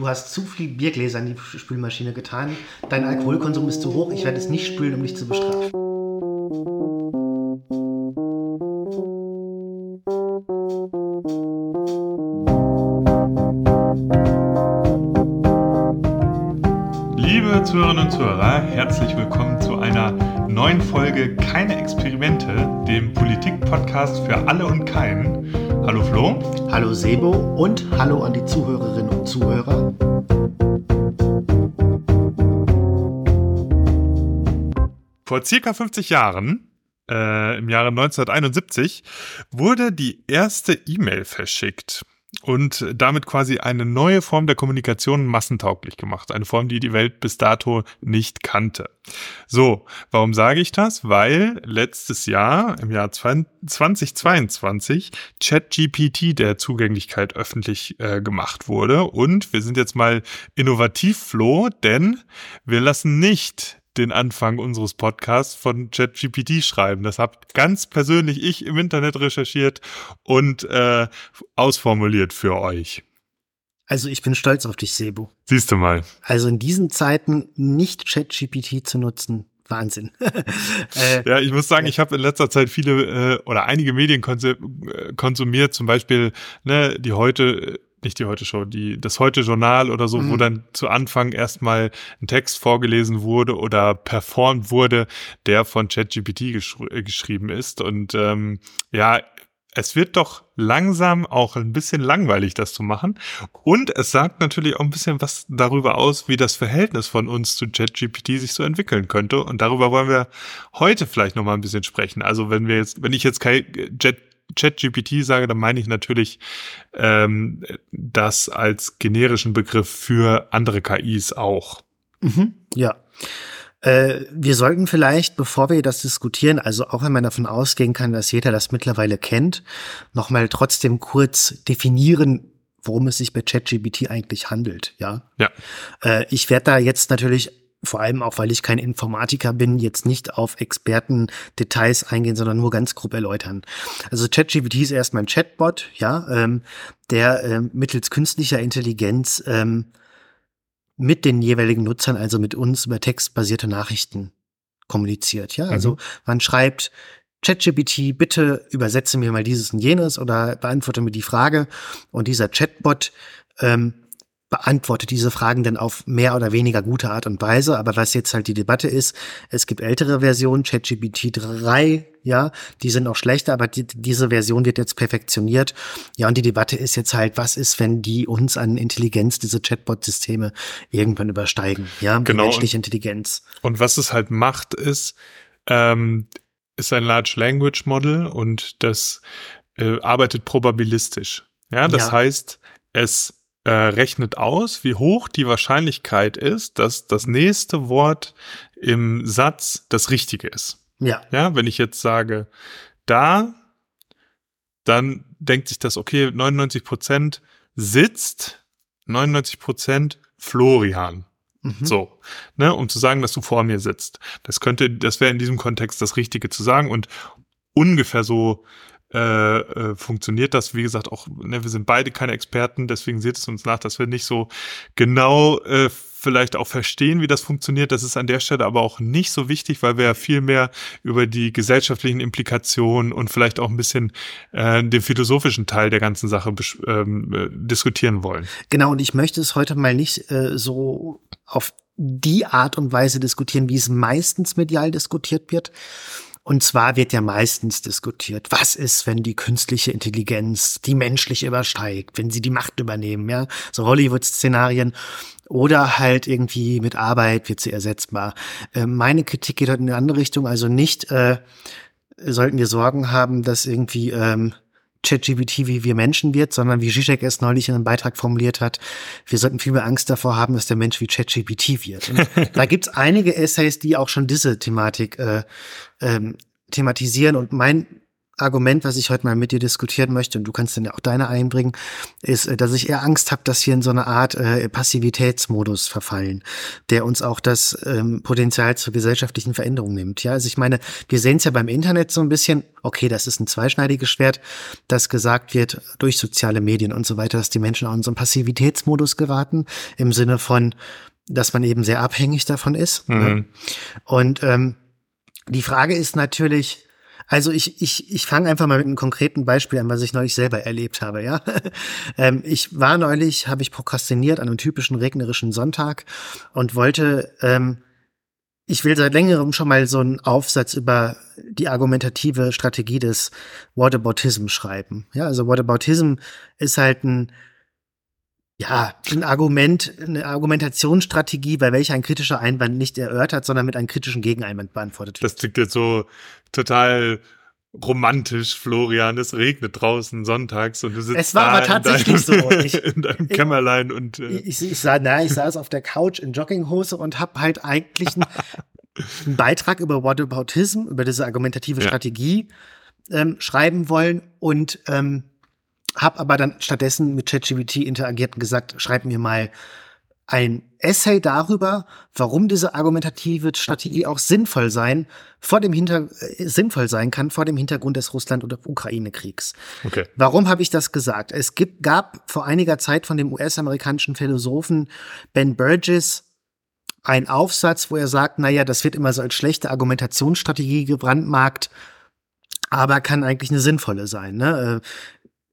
du hast zu viel Biergläser in die Spülmaschine getan, dein Alkoholkonsum ist zu hoch, ich werde es nicht spülen, um dich zu bestrafen. Zuhörerinnen und Zuhörer, herzlich willkommen zu einer neuen Folge Keine Experimente, dem Politik-Podcast für alle und keinen. Hallo Flo. Hallo Sebo und hallo an die Zuhörerinnen und Zuhörer. Vor circa 50 Jahren, äh, im Jahre 1971, wurde die erste E-Mail verschickt und damit quasi eine neue Form der Kommunikation massentauglich gemacht. Eine Form, die die Welt bis dato nicht kannte. So, warum sage ich das? Weil letztes Jahr, im Jahr 2022, ChatGPT der Zugänglichkeit öffentlich äh, gemacht wurde. Und wir sind jetzt mal innovativ, Flo, denn wir lassen nicht den Anfang unseres Podcasts von ChatGPT schreiben. Das habe ganz persönlich ich im Internet recherchiert und äh, ausformuliert für euch. Also ich bin stolz auf dich, Sebu. Siehst du mal. Also in diesen Zeiten nicht ChatGPT zu nutzen, Wahnsinn. äh, ja, ich muss sagen, ich habe in letzter Zeit viele äh, oder einige Medien äh, konsumiert, zum Beispiel ne, die heute nicht die Heute Show, die, das Heute Journal oder so, mhm. wo dann zu Anfang erstmal ein Text vorgelesen wurde oder performt wurde, der von ChatGPT gesch äh, geschrieben ist. Und ähm, ja, es wird doch langsam auch ein bisschen langweilig, das zu machen. Und es sagt natürlich auch ein bisschen was darüber aus, wie das Verhältnis von uns zu ChatGPT sich so entwickeln könnte. Und darüber wollen wir heute vielleicht noch mal ein bisschen sprechen. Also wenn wir jetzt, wenn ich jetzt kein Chat ChatGPT sage, dann meine ich natürlich ähm, das als generischen Begriff für andere KIs auch. Mhm, ja. Äh, wir sollten vielleicht, bevor wir das diskutieren, also auch wenn man davon ausgehen kann, dass jeder das mittlerweile kennt, nochmal trotzdem kurz definieren, worum es sich bei ChatGPT eigentlich handelt. Ja. Ja. Äh, ich werde da jetzt natürlich vor allem auch, weil ich kein Informatiker bin, jetzt nicht auf Experten-Details eingehen, sondern nur ganz grob erläutern. Also ChatGPT ist erstmal ein Chatbot, ja, ähm, der ähm, mittels künstlicher Intelligenz ähm, mit den jeweiligen Nutzern, also mit uns, über textbasierte Nachrichten kommuniziert. Ja, also mhm. man schreibt ChatGPT, bitte übersetze mir mal dieses und jenes oder beantworte mir die Frage. Und dieser Chatbot ähm, beantwortet diese Fragen dann auf mehr oder weniger gute Art und Weise. Aber was jetzt halt die Debatte ist, es gibt ältere Versionen, ChatGPT 3, ja, die sind auch schlechter, aber die, diese Version wird jetzt perfektioniert. Ja, und die Debatte ist jetzt halt, was ist, wenn die uns an Intelligenz, diese Chatbot-Systeme irgendwann übersteigen, ja, genau. menschliche Intelligenz. Und was es halt macht, ist, ähm, ist ein Large Language Model und das äh, arbeitet probabilistisch. Ja, das ja. heißt, es äh, rechnet aus, wie hoch die Wahrscheinlichkeit ist, dass das nächste Wort im Satz das Richtige ist. Ja. Ja, wenn ich jetzt sage, da, dann denkt sich das, okay, 99 Prozent sitzt, 99 Prozent Florian. Mhm. So, ne, um zu sagen, dass du vor mir sitzt. Das könnte, das wäre in diesem Kontext das Richtige zu sagen und ungefähr so äh, äh, funktioniert das. Wie gesagt, auch, ne, wir sind beide keine Experten, deswegen seht es uns nach, dass wir nicht so genau äh, vielleicht auch verstehen, wie das funktioniert. Das ist an der Stelle aber auch nicht so wichtig, weil wir ja viel mehr über die gesellschaftlichen Implikationen und vielleicht auch ein bisschen äh, den philosophischen Teil der ganzen Sache ähm, äh, diskutieren wollen. Genau, und ich möchte es heute mal nicht äh, so auf die Art und Weise diskutieren, wie es meistens medial diskutiert wird, und zwar wird ja meistens diskutiert, was ist, wenn die künstliche Intelligenz die menschliche übersteigt, wenn sie die Macht übernehmen, ja, so Hollywood-Szenarien. Oder halt irgendwie mit Arbeit wird sie ersetzbar. Äh, meine Kritik geht halt in eine andere Richtung, also nicht äh, sollten wir Sorgen haben, dass irgendwie ähm, ChatGPT wie wir Menschen wird, sondern wie Zizek es neulich in einem Beitrag formuliert hat, wir sollten viel mehr Angst davor haben, dass der Mensch wie ChatGPT wird. Und da gibt's einige Essays, die auch schon diese Thematik äh, ähm, thematisieren. Und mein Argument, was ich heute mal mit dir diskutieren möchte, und du kannst dann ja auch deine einbringen, ist, äh, dass ich eher Angst habe, dass wir in so eine Art äh, Passivitätsmodus verfallen, der uns auch das ähm, Potenzial zur gesellschaftlichen Veränderung nimmt. Ja, also ich meine, wir sehen es ja beim Internet so ein bisschen, okay, das ist ein zweischneidiges Schwert, dass gesagt wird durch soziale Medien und so weiter, dass die Menschen auch in so einen Passivitätsmodus geraten, im Sinne von, dass man eben sehr abhängig davon ist. Ne? Mhm. Ne? Und ähm, die Frage ist natürlich, also ich, ich, ich fange einfach mal mit einem konkreten Beispiel an, was ich neulich selber erlebt habe, ja. ähm, ich war neulich, habe ich prokrastiniert an einem typischen regnerischen Sonntag und wollte, ähm, ich will seit längerem schon mal so einen Aufsatz über die argumentative Strategie des Whataboutism schreiben. Ja, also Whataboutism ist halt ein ja, ein Argument, eine Argumentationsstrategie, bei welcher ein kritischer Einwand nicht erörtert, sondern mit einem kritischen Gegeneinwand beantwortet wird. Das klingt jetzt so total romantisch, Florian. Es regnet draußen sonntags und du sitzt es war da aber tatsächlich in deinem, so. Ich, in deinem Kämmerlein und äh ich, ich, sah, na, ich saß auf der Couch in Jogginghose und habe halt eigentlich einen, einen, Beitrag über Whataboutism, über diese argumentative ja. Strategie ähm, schreiben wollen und ähm, habe aber dann stattdessen mit ChatGPT interagiert und gesagt, schreib mir mal ein Essay darüber, warum diese argumentative Strategie auch sinnvoll sein vor dem Hinter äh, sinnvoll sein kann vor dem Hintergrund des Russland- oder Ukraine-Kriegs. Okay. Warum habe ich das gesagt? Es gibt, gab vor einiger Zeit von dem US-amerikanischen Philosophen Ben Burgess einen Aufsatz, wo er sagt, naja, das wird immer so als schlechte Argumentationsstrategie gebrandmarkt, aber kann eigentlich eine sinnvolle sein. Ne?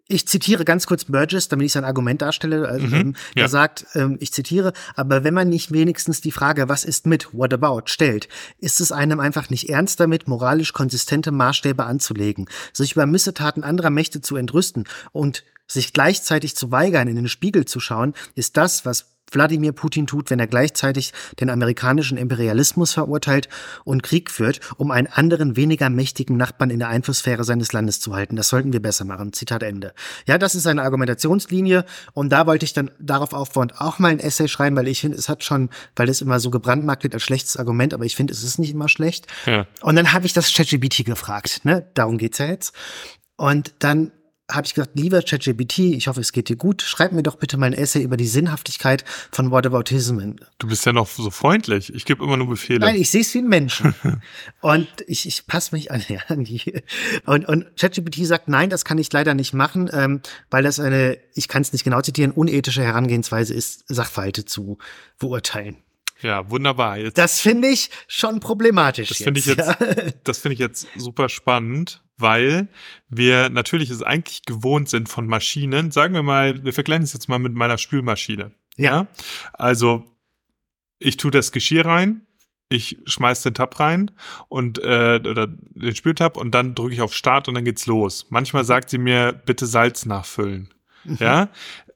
Ich zitiere ganz kurz Burgess, damit ich sein Argument darstelle. Also, mhm, ähm, ja. Er sagt, ähm, ich zitiere, aber wenn man nicht wenigstens die Frage, was ist mit, what about, stellt, ist es einem einfach nicht ernst damit, moralisch konsistente Maßstäbe anzulegen, sich über Missetaten anderer Mächte zu entrüsten und sich gleichzeitig zu weigern, in den Spiegel zu schauen, ist das, was Wladimir Putin tut, wenn er gleichzeitig den amerikanischen Imperialismus verurteilt und Krieg führt, um einen anderen, weniger mächtigen Nachbarn in der Einflusssphäre seines Landes zu halten. Das sollten wir besser machen. Zitat Ende. Ja, das ist eine Argumentationslinie und da wollte ich dann darauf aufbauend auch mal ein Essay schreiben, weil ich finde, es hat schon, weil es immer so gebrandmarkt wird als schlechtes Argument, aber ich finde, es ist nicht immer schlecht. Ja. Und dann habe ich das ChatGPT gefragt, ne? Darum geht's ja jetzt. Und dann habe ich gesagt, lieber ChatGPT, ich hoffe, es geht dir gut, schreib mir doch bitte mal ein Essay über die Sinnhaftigkeit von Whataboutism. Du bist ja noch so freundlich. Ich gebe immer nur Befehle. Nein, ich sehe es wie ein Mensch. und ich, ich passe mich an, ja, die, und, und ChatGPT sagt, nein, das kann ich leider nicht machen, ähm, weil das eine, ich kann es nicht genau zitieren, unethische Herangehensweise ist, Sachverhalte zu beurteilen. Ja, wunderbar. Jetzt, das finde ich schon problematisch. Das finde ich jetzt, ja. das finde ich jetzt super spannend, weil wir natürlich es eigentlich gewohnt sind von Maschinen. Sagen wir mal, wir vergleichen es jetzt mal mit meiner Spülmaschine. Ja. ja? Also, ich tue das Geschirr rein, ich schmeiß den Tab rein und äh, oder den Spültab und dann drücke ich auf Start und dann geht's los. Manchmal sagt sie mir, bitte Salz nachfüllen. Mhm. Ja.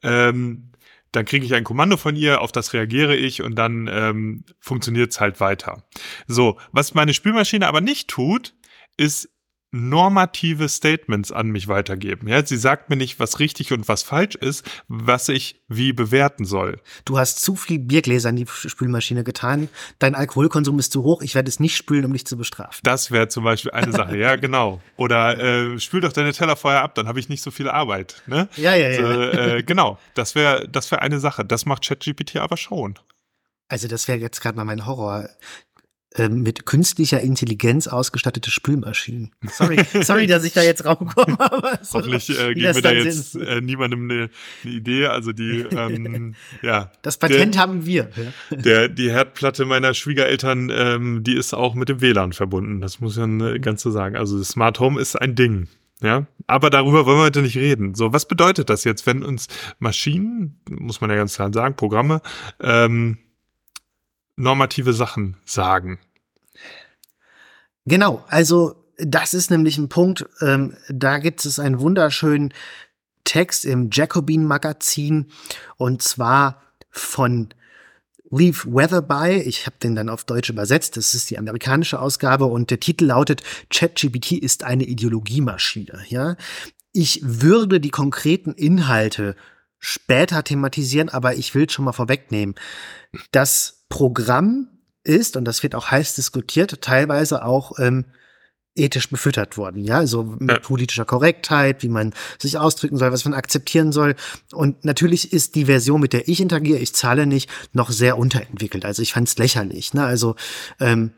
Ähm, dann kriege ich ein Kommando von ihr, auf das reagiere ich und dann ähm, funktioniert es halt weiter. So, was meine Spülmaschine aber nicht tut, ist normative Statements an mich weitergeben. Ja, sie sagt mir nicht, was richtig und was falsch ist, was ich wie bewerten soll. Du hast zu viel Biergläser in die Spülmaschine getan. Dein Alkoholkonsum ist zu hoch. Ich werde es nicht spülen, um dich zu bestrafen. Das wäre zum Beispiel eine Sache. ja, genau. Oder äh, spül doch deine Teller vorher ab, dann habe ich nicht so viel Arbeit. Ne? Ja, ja, ja. So, äh, genau. Das wäre, das wäre eine Sache. Das macht ChatGPT aber schon. Also das wäre jetzt gerade mal mein Horror. Ähm, mit künstlicher Intelligenz ausgestattete Spülmaschinen. Sorry, sorry, dass ich da jetzt raumkomme. Aber so, Hoffentlich äh, geben wir da jetzt äh, niemandem eine, eine, Idee. Also die, ähm, ja. Das Patent der, haben wir. Der, die Herdplatte meiner Schwiegereltern, ähm, die ist auch mit dem WLAN verbunden. Das muss ich dann äh, ganz so sagen. Also Smart Home ist ein Ding. Ja, aber darüber wollen wir heute nicht reden. So, was bedeutet das jetzt, wenn uns Maschinen, muss man ja ganz klar sagen, Programme, ähm, normative Sachen sagen. Genau, also das ist nämlich ein Punkt, ähm, da gibt es einen wunderschönen Text im Jacobin Magazin und zwar von Leave Weatherby. Ich habe den dann auf Deutsch übersetzt. Das ist die amerikanische Ausgabe und der Titel lautet ChatGPT ist eine Ideologiemaschine. Ja, ich würde die konkreten Inhalte später thematisieren, aber ich will schon mal vorwegnehmen. Das Programm ist, und das wird auch heiß diskutiert, teilweise auch ähm, ethisch befüttert worden, ja, so mit ja. politischer Korrektheit, wie man sich ausdrücken soll, was man akzeptieren soll. Und natürlich ist die Version, mit der ich interagiere, ich zahle nicht, noch sehr unterentwickelt. Also ich fand es lächerlich. Ne? Also ähm,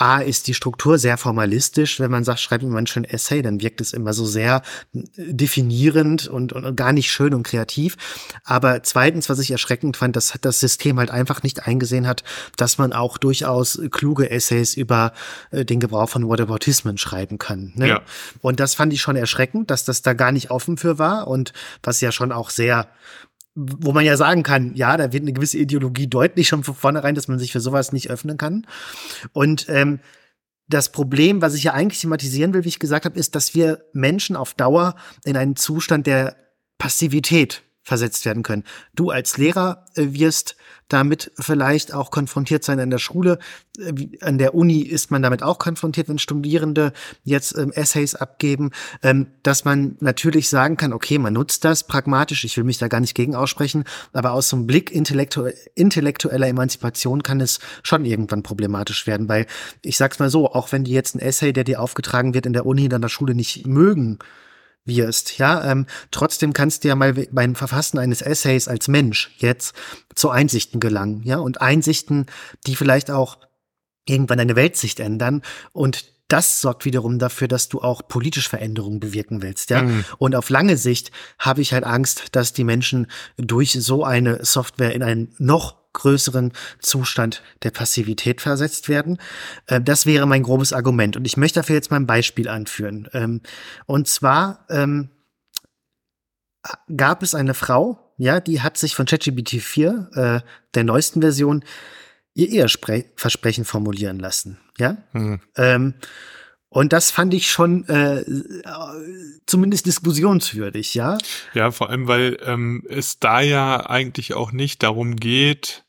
A ist die Struktur sehr formalistisch. Wenn man sagt, schreib mir mal einen schönen Essay, dann wirkt es immer so sehr äh, definierend und, und gar nicht schön und kreativ. Aber zweitens, was ich erschreckend fand, dass das System halt einfach nicht eingesehen hat, dass man auch durchaus kluge Essays über äh, den Gebrauch von Whataboutismen schreiben kann. Ne? Ja. Und das fand ich schon erschreckend, dass das da gar nicht offen für war und was ja schon auch sehr wo man ja sagen kann, ja, da wird eine gewisse Ideologie deutlich schon von vornherein, dass man sich für sowas nicht öffnen kann. Und ähm, das Problem, was ich ja eigentlich thematisieren will, wie ich gesagt habe, ist, dass wir Menschen auf Dauer in einen Zustand der Passivität versetzt werden können. Du als Lehrer äh, wirst damit vielleicht auch konfrontiert sein an der Schule. Äh, an der Uni ist man damit auch konfrontiert, wenn Studierende jetzt ähm, Essays abgeben, ähm, dass man natürlich sagen kann, okay, man nutzt das pragmatisch, ich will mich da gar nicht gegen aussprechen, aber aus so einem Blick intellektu intellektueller Emanzipation kann es schon irgendwann problematisch werden, weil ich sag's mal so, auch wenn die jetzt ein Essay, der dir aufgetragen wird in der Uni, in der Schule nicht mögen, wirst, ja, ähm, trotzdem kannst du ja mal beim Verfassen eines Essays als Mensch jetzt zu Einsichten gelangen, ja, und Einsichten, die vielleicht auch irgendwann deine Weltsicht ändern und das sorgt wiederum dafür, dass du auch politisch Veränderungen bewirken willst, ja. Mhm. Und auf lange Sicht habe ich halt Angst, dass die Menschen durch so eine Software in einen noch größeren Zustand der Passivität versetzt werden. Äh, das wäre mein grobes Argument. Und ich möchte dafür jetzt mal ein Beispiel anführen. Ähm, und zwar ähm, gab es eine Frau, ja, die hat sich von ChatGPT 4, äh, der neuesten Version, ihr Eheversprechen formulieren lassen. Ja. Mhm. Ähm, und das fand ich schon äh, zumindest diskussionswürdig, ja. Ja, vor allem, weil ähm, es da ja eigentlich auch nicht darum geht,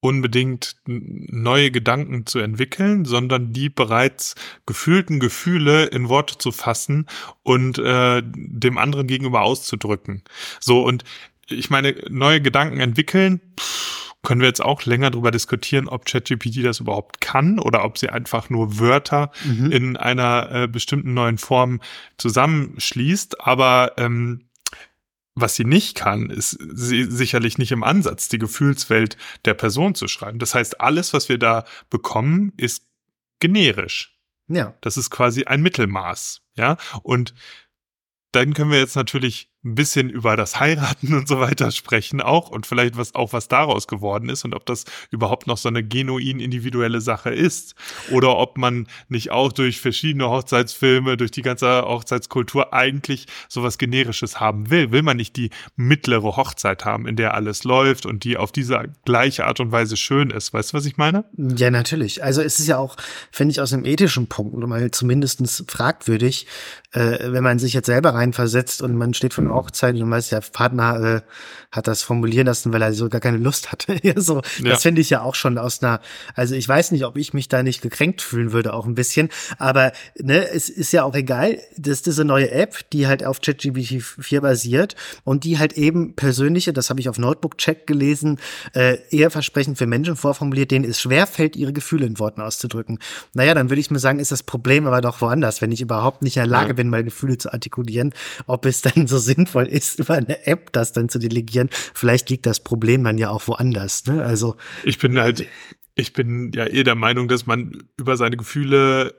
unbedingt neue Gedanken zu entwickeln, sondern die bereits gefühlten Gefühle in Worte zu fassen und äh, dem anderen gegenüber auszudrücken. So und ich meine, neue Gedanken entwickeln. Pff, können wir jetzt auch länger darüber diskutieren, ob ChatGPT das überhaupt kann oder ob sie einfach nur Wörter mhm. in einer äh, bestimmten neuen Form zusammenschließt. Aber ähm, was sie nicht kann, ist sie sicherlich nicht im Ansatz die Gefühlswelt der Person zu schreiben. Das heißt, alles, was wir da bekommen, ist generisch. Ja. Das ist quasi ein Mittelmaß. Ja. Und dann können wir jetzt natürlich ein bisschen über das Heiraten und so weiter sprechen auch und vielleicht was auch was daraus geworden ist und ob das überhaupt noch so eine genuin individuelle Sache ist oder ob man nicht auch durch verschiedene Hochzeitsfilme, durch die ganze Hochzeitskultur eigentlich sowas generisches haben will. Will man nicht die mittlere Hochzeit haben, in der alles läuft und die auf diese gleiche Art und Weise schön ist. Weißt du, was ich meine? Ja, natürlich. Also es ist ja auch, finde ich, aus einem ethischen Punkt mal zumindestens fragwürdig, äh, wenn man sich jetzt selber reinversetzt und man steht von Hochzeit und weiß, der Partner äh, hat das formulieren lassen, weil er so gar keine Lust hatte. so, ja. Das finde ich ja auch schon aus einer, also ich weiß nicht, ob ich mich da nicht gekränkt fühlen würde, auch ein bisschen, aber ne, es ist ja auch egal, das ist diese neue App, die halt auf ChatGPT 4 basiert und die halt eben persönliche, das habe ich auf Notebook-Check gelesen, äh, eher Versprechen für Menschen vorformuliert, denen es schwerfällt, ihre Gefühle in Worten auszudrücken. Naja, dann würde ich mir sagen, ist das Problem aber doch woanders, wenn ich überhaupt nicht in der Lage ja. bin, meine Gefühle zu artikulieren, ob es dann so sinnvoll ist, über eine App das dann zu delegieren. Vielleicht liegt das Problem dann ja auch woanders. Ne? Also ich bin halt, ich bin ja eh der Meinung, dass man über seine Gefühle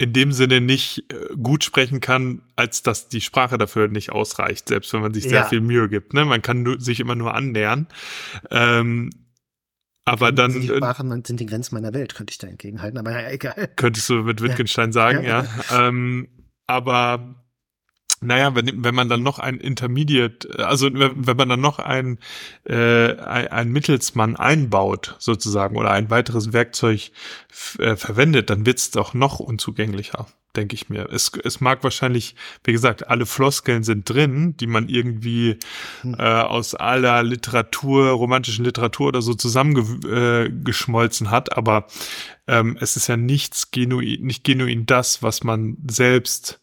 in dem Sinne nicht äh, gut sprechen kann, als dass die Sprache dafür nicht ausreicht, selbst wenn man sich sehr ja. viel Mühe gibt. Ne? Man kann nur, sich immer nur annähern. Ähm, aber dann. Die Sprachen sind die Grenzen meiner Welt, könnte ich da entgegenhalten, aber ja, egal. Könntest du mit Wittgenstein ja. sagen, ja. ja. Ähm, aber naja, wenn, wenn man dann noch ein Intermediate, also wenn man dann noch ein, äh, ein, Mittelsmann einbaut, sozusagen, oder ein weiteres Werkzeug äh, verwendet, dann wird es doch noch unzugänglicher, denke ich mir. Es, es mag wahrscheinlich, wie gesagt, alle Floskeln sind drin, die man irgendwie hm. äh, aus aller Literatur, romantischen Literatur oder so zusammengeschmolzen äh, hat, aber ähm, es ist ja nichts genuin, nicht genuin das, was man selbst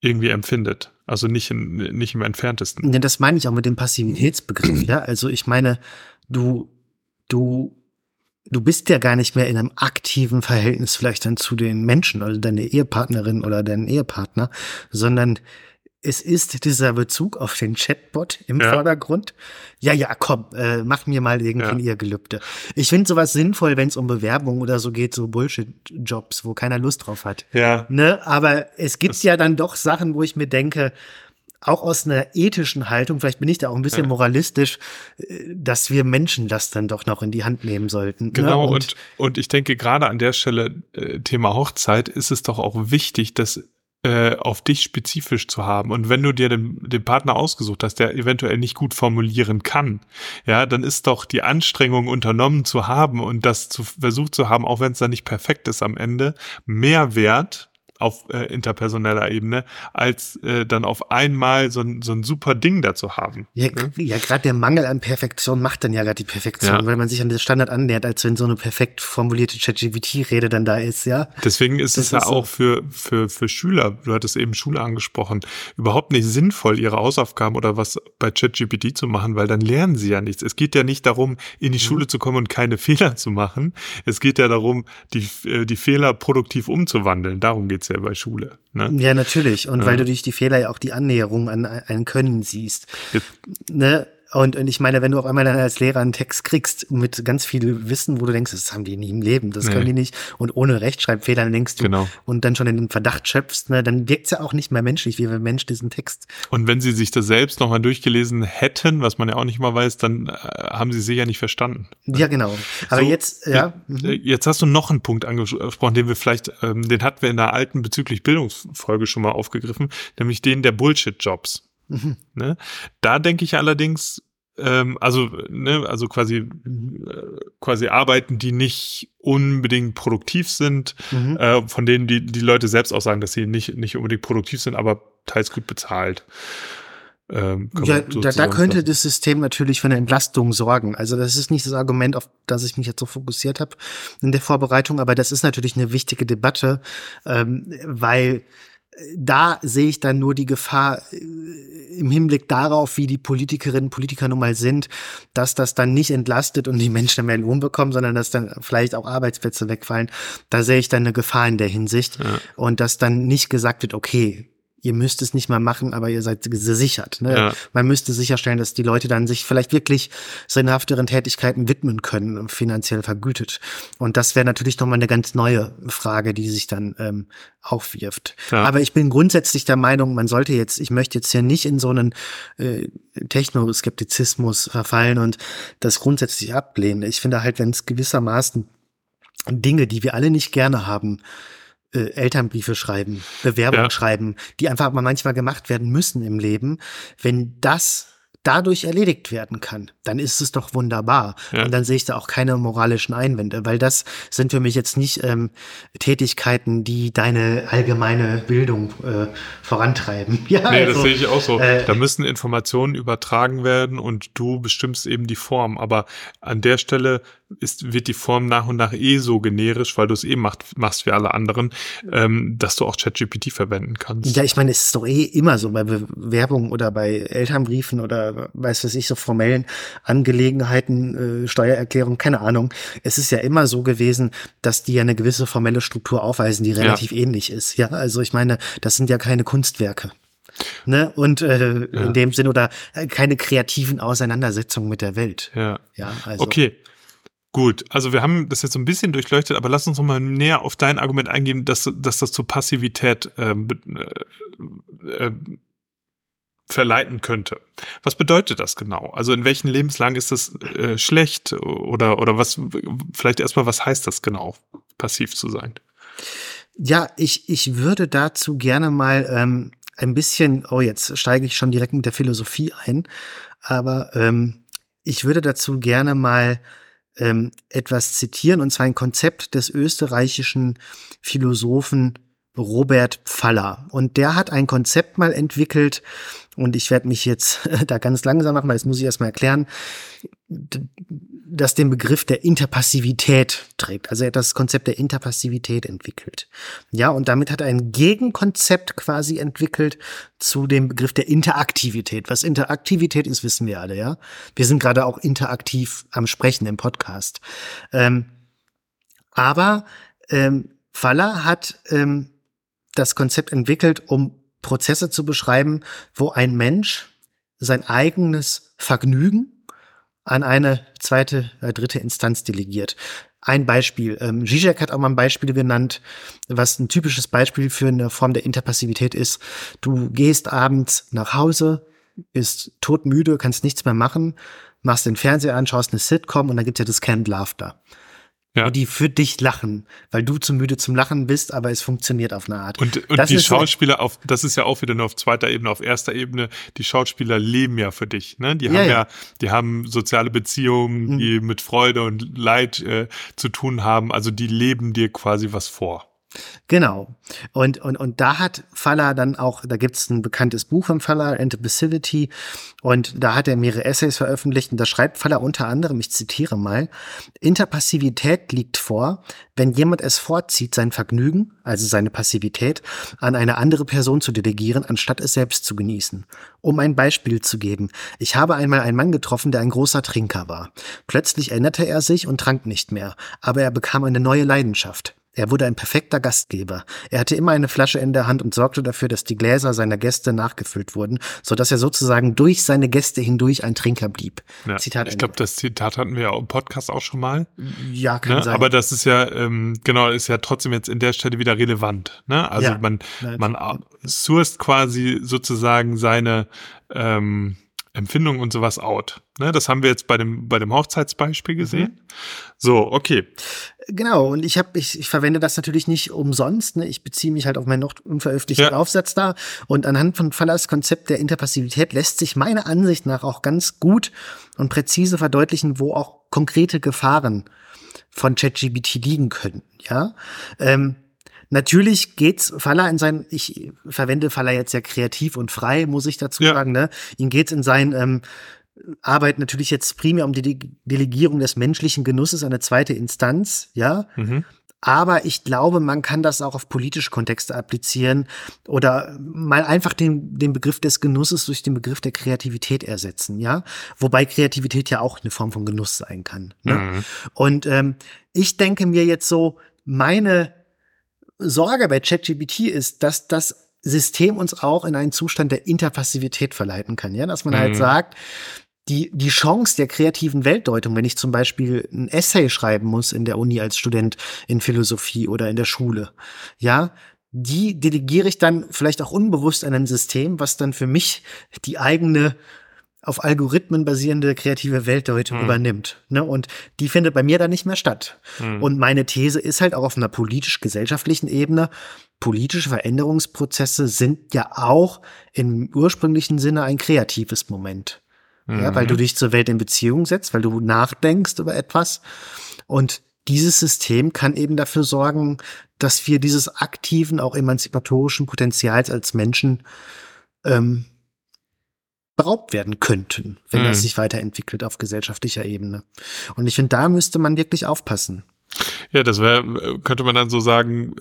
irgendwie empfindet. Also nicht, in, nicht im entferntesten. Ja, das meine ich auch mit dem Passivitätsbegriff, ja. Also ich meine, du, du du bist ja gar nicht mehr in einem aktiven Verhältnis vielleicht dann zu den Menschen, also deine Ehepartnerin oder deinen Ehepartner, sondern es ist dieser Bezug auf den Chatbot im ja. Vordergrund. Ja, ja, komm, äh, mach mir mal irgendwie ja. ihr Gelübde. Ich finde sowas sinnvoll, wenn es um Bewerbung oder so geht, so Bullshit-Jobs, wo keiner Lust drauf hat. Ja. Ne? Aber es gibt das ja dann doch Sachen, wo ich mir denke, auch aus einer ethischen Haltung, vielleicht bin ich da auch ein bisschen ja. moralistisch, äh, dass wir Menschen das dann doch noch in die Hand nehmen sollten. Ne? Genau, ne? und, und, und ich denke, gerade an der Stelle, äh, Thema Hochzeit, ist es doch auch wichtig, dass äh, auf dich spezifisch zu haben. Und wenn du dir den, den Partner ausgesucht hast, der eventuell nicht gut formulieren kann, ja, dann ist doch die Anstrengung unternommen zu haben und das zu versucht zu haben, auch wenn es dann nicht perfekt ist am Ende, mehr wert, auf äh, interpersoneller Ebene, als äh, dann auf einmal so ein, so ein super Ding dazu haben. Ja, ne? ja gerade der Mangel an Perfektion macht dann ja gerade die Perfektion, ja. weil man sich an das Standard annähert, als wenn so eine perfekt formulierte ChatGPT-Rede dann da ist, ja. Deswegen ist das es ja auch für, für, für Schüler, du hattest eben Schule angesprochen, überhaupt nicht sinnvoll, ihre Hausaufgaben oder was bei ChatGPT zu machen, weil dann lernen sie ja nichts. Es geht ja nicht darum, in die mhm. Schule zu kommen und keine Fehler zu machen. Es geht ja darum, die, äh, die Fehler produktiv umzuwandeln. Darum geht's ja bei Schule. Ne? Ja, natürlich. Und ja. weil du durch die Fehler ja auch die Annäherung an ein Können siehst. Jetzt. Ne? Und, und ich meine, wenn du auf einmal dann als Lehrer einen Text kriegst mit ganz viel Wissen, wo du denkst, das haben die nie im Leben, das nee. können die nicht, und ohne Rechtschreibfehler denkst du, genau. und dann schon in den Verdacht schöpfst, ne, dann wirkt's ja auch nicht mehr menschlich, wie wenn Mensch diesen Text. Und wenn sie sich das selbst nochmal durchgelesen hätten, was man ja auch nicht mal weiß, dann äh, haben sie sicher nicht verstanden. Ja, genau. Aber so, jetzt, ja. Äh, jetzt hast du noch einen Punkt angesprochen, den wir vielleicht, ähm, den hatten wir in der alten bezüglich Bildungsfolge schon mal aufgegriffen, nämlich den der Bullshit-Jobs. Mhm. Ne? Da denke ich allerdings, ähm, also, ne, also quasi, äh, quasi Arbeiten, die nicht unbedingt produktiv sind, mhm. äh, von denen die, die Leute selbst auch sagen, dass sie nicht, nicht unbedingt produktiv sind, aber teils gut bezahlt. Ähm, ja, da, da könnte das System natürlich für eine Entlastung sorgen. Also das ist nicht das Argument, auf das ich mich jetzt so fokussiert habe in der Vorbereitung, aber das ist natürlich eine wichtige Debatte, ähm, weil da sehe ich dann nur die Gefahr äh, im Hinblick darauf, wie die Politikerinnen und Politiker nun mal sind, dass das dann nicht entlastet und die Menschen mehr Lohn bekommen, sondern dass dann vielleicht auch Arbeitsplätze wegfallen. Da sehe ich dann eine Gefahr in der Hinsicht. Ja. Und dass dann nicht gesagt wird, okay, ihr müsst es nicht mal machen, aber ihr seid gesichert. Ne? Ja. Man müsste sicherstellen, dass die Leute dann sich vielleicht wirklich sinnhafteren Tätigkeiten widmen können, finanziell vergütet. Und das wäre natürlich nochmal eine ganz neue Frage, die sich dann ähm, aufwirft. Ja. Aber ich bin grundsätzlich der Meinung, man sollte jetzt, ich möchte jetzt hier nicht in so einen äh, Technoskeptizismus verfallen und das grundsätzlich ablehnen. Ich finde halt, wenn es gewissermaßen Dinge, die wir alle nicht gerne haben, äh, Elternbriefe schreiben, Bewerbungen ja. schreiben, die einfach mal manchmal gemacht werden müssen im Leben, wenn das dadurch erledigt werden kann, dann ist es doch wunderbar. Ja. Und dann sehe ich da auch keine moralischen Einwände, weil das sind für mich jetzt nicht ähm, Tätigkeiten, die deine allgemeine Bildung äh, vorantreiben. Ja, nee, also, das sehe ich auch so. Äh, da müssen Informationen übertragen werden und du bestimmst eben die Form. Aber an der Stelle ist, wird die Form nach und nach eh so generisch, weil du es eh macht, machst wie alle anderen, ähm, dass du auch ChatGPT verwenden kannst. Ja, ich meine, es ist doch eh immer so bei Bewerbungen oder bei Elternbriefen oder weiß was ich, so formellen Angelegenheiten, äh, Steuererklärung, keine Ahnung. Es ist ja immer so gewesen, dass die ja eine gewisse formelle Struktur aufweisen, die relativ ja. ähnlich ist. Ja, also ich meine, das sind ja keine Kunstwerke. Ne? Und äh, ja. in dem Sinn oder äh, keine kreativen Auseinandersetzungen mit der Welt. Ja. Ja, also. Okay. Gut, also wir haben das jetzt so ein bisschen durchleuchtet, aber lass uns noch mal näher auf dein Argument eingehen, dass, dass das zur Passivität ähm, äh, äh, verleiten könnte. Was bedeutet das genau? Also in welchen Lebenslagen ist das äh, schlecht oder oder was? Vielleicht erstmal, was heißt das genau, passiv zu sein? Ja, ich ich würde dazu gerne mal ähm, ein bisschen. Oh, jetzt steige ich schon direkt mit der Philosophie ein, aber ähm, ich würde dazu gerne mal ähm, etwas zitieren, und zwar ein Konzept des österreichischen Philosophen Robert Pfaller. Und der hat ein Konzept mal entwickelt, und ich werde mich jetzt da ganz langsam machen, weil das muss ich erstmal erklären, das den Begriff der Interpassivität trägt. Also er hat das Konzept der Interpassivität entwickelt. Ja, und damit hat er ein Gegenkonzept quasi entwickelt zu dem Begriff der Interaktivität. Was Interaktivität ist, wissen wir alle, ja. Wir sind gerade auch interaktiv am Sprechen im Podcast. Ähm, Aber ähm, Faller hat ähm, das Konzept entwickelt, um Prozesse zu beschreiben, wo ein Mensch sein eigenes Vergnügen an eine zweite, äh, dritte Instanz delegiert. Ein Beispiel. Ähm, Zizek hat auch mal ein Beispiel genannt, was ein typisches Beispiel für eine Form der Interpassivität ist. Du gehst abends nach Hause, bist todmüde, kannst nichts mehr machen, machst den Fernseher an, schaust eine Sitcom und dann gibt's ja das Canned Laughter ja. wo die für dich lachen, weil du zu müde zum Lachen bist, aber es funktioniert auf eine Art. Und, und die Schauspieler auf, das ist ja auch wieder nur auf zweiter Ebene, auf erster Ebene, die Schauspieler leben ja für dich, ne? Die haben ja, ja die haben soziale Beziehungen, mhm. die mit Freude und Leid äh, zu tun haben, also die leben dir quasi was vor. Genau. Und, und, und da hat Faller dann auch, da gibt es ein bekanntes Buch von Faller, Antipassivity, und da hat er mehrere Essays veröffentlicht und da schreibt Faller unter anderem, ich zitiere mal, Interpassivität liegt vor, wenn jemand es vorzieht, sein Vergnügen, also seine Passivität, an eine andere Person zu delegieren, anstatt es selbst zu genießen. Um ein Beispiel zu geben, ich habe einmal einen Mann getroffen, der ein großer Trinker war. Plötzlich änderte er sich und trank nicht mehr, aber er bekam eine neue Leidenschaft. Er wurde ein perfekter Gastgeber. Er hatte immer eine Flasche in der Hand und sorgte dafür, dass die Gläser seiner Gäste nachgefüllt wurden, so dass er sozusagen durch seine Gäste hindurch ein Trinker blieb. Ja, Zitat ich glaube, das Zitat hatten wir ja im Podcast auch schon mal. Ja, kann ne? sein. Aber das ist ja ähm, genau ist ja trotzdem jetzt in der Stelle wieder relevant. Ne? Also ja, man man sourced quasi sozusagen seine ähm, Empfindungen und sowas out. Ne, das haben wir jetzt bei dem, bei dem Hochzeitsbeispiel mhm. gesehen. Mhm. So, okay. Genau, und ich habe, ich, ich verwende das natürlich nicht umsonst. Ne? Ich beziehe mich halt auf meinen noch unveröffentlichten ja. Aufsatz da. Und anhand von Fallers Konzept der Interpassivität lässt sich meiner Ansicht nach auch ganz gut und präzise verdeutlichen, wo auch konkrete Gefahren von ChatGBT liegen können. Ja. Ähm, Natürlich geht's Faller in sein, ich verwende Faller jetzt sehr kreativ und frei, muss ich dazu ja. sagen, ne? Ihm geht's in sein ähm, Arbeit natürlich jetzt primär um die Delegierung des menschlichen Genusses an eine zweite Instanz, ja. Mhm. Aber ich glaube, man kann das auch auf politische Kontexte applizieren oder mal einfach den, den Begriff des Genusses durch den Begriff der Kreativität ersetzen, ja. Wobei Kreativität ja auch eine Form von Genuss sein kann. Ne? Mhm. Und ähm, ich denke mir jetzt so, meine Sorge bei ChatGPT ist, dass das System uns auch in einen Zustand der Interpassivität verleiten kann, ja, dass man halt mhm. halt sagt, die, die Chance der kreativen Weltdeutung, wenn ich zum Beispiel ein Essay schreiben muss in der Uni als Student in Philosophie oder in der Schule, ja, die delegiere ich dann vielleicht auch unbewusst an ein System, was dann für mich die eigene auf Algorithmen basierende kreative Weltdeutung mhm. übernimmt. Ne? Und die findet bei mir dann nicht mehr statt. Mhm. Und meine These ist halt auch auf einer politisch-gesellschaftlichen Ebene, politische Veränderungsprozesse sind ja auch im ursprünglichen Sinne ein kreatives Moment. Mhm. Ja, weil du mhm. dich zur Welt in Beziehung setzt, weil du nachdenkst über etwas. Und dieses System kann eben dafür sorgen, dass wir dieses aktiven, auch emanzipatorischen Potenzials als Menschen ähm, beraubt werden könnten, wenn mhm. das sich weiterentwickelt auf gesellschaftlicher Ebene. Und ich finde, da müsste man wirklich aufpassen. Ja, das wäre, könnte man dann so sagen,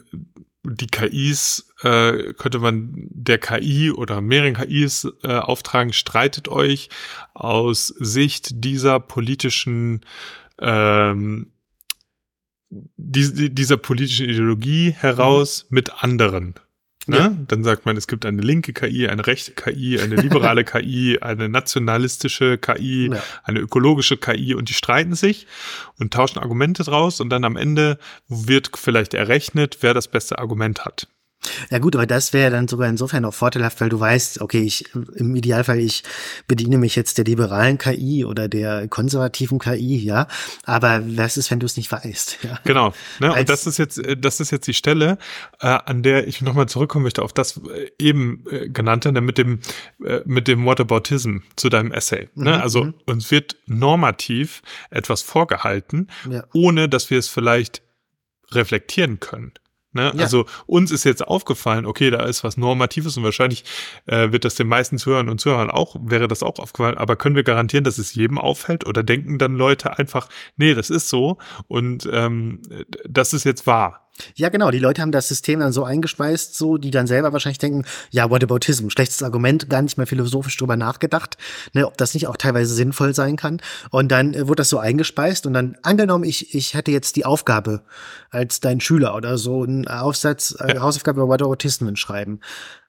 die KIs äh, könnte man der KI oder mehreren KIs äh, auftragen, streitet euch aus Sicht dieser politischen ähm, die, dieser politischen Ideologie heraus mhm. mit anderen. Ne? Ja. Dann sagt man, es gibt eine linke KI, eine rechte KI, eine liberale KI, eine nationalistische KI, ja. eine ökologische KI und die streiten sich und tauschen Argumente draus und dann am Ende wird vielleicht errechnet, wer das beste Argument hat. Ja gut, aber das wäre dann sogar insofern auch vorteilhaft, weil du weißt, okay, ich im Idealfall ich bediene mich jetzt der liberalen KI oder der konservativen KI, ja. Aber was ist, wenn du es nicht weißt? Ja? Genau. Ne? Und das ist jetzt, äh, das ist jetzt die Stelle, äh, an der ich nochmal zurückkommen möchte auf das äh, eben äh, genannte, ne, mit dem äh, mit dem Whataboutism zu deinem Essay. Ne? Mhm, also mhm. uns wird normativ etwas vorgehalten, ja. ohne dass wir es vielleicht reflektieren können. Ne? Ja. Also uns ist jetzt aufgefallen, okay, da ist was Normatives und wahrscheinlich äh, wird das den meisten Zuhörern und Zuhörern auch, wäre das auch aufgefallen, aber können wir garantieren, dass es jedem auffällt oder denken dann Leute einfach, nee, das ist so und ähm, das ist jetzt wahr. Ja, genau. Die Leute haben das System dann so eingespeist, so, die dann selber wahrscheinlich denken, ja, whataboutism, schlechtes Argument, gar nicht mehr philosophisch drüber nachgedacht, ne, ob das nicht auch teilweise sinnvoll sein kann. Und dann äh, wurde das so eingespeist und dann angenommen, ich, ich hätte jetzt die Aufgabe als dein Schüler oder so einen Aufsatz, äh, Hausaufgabe über Whataboutismen schreiben.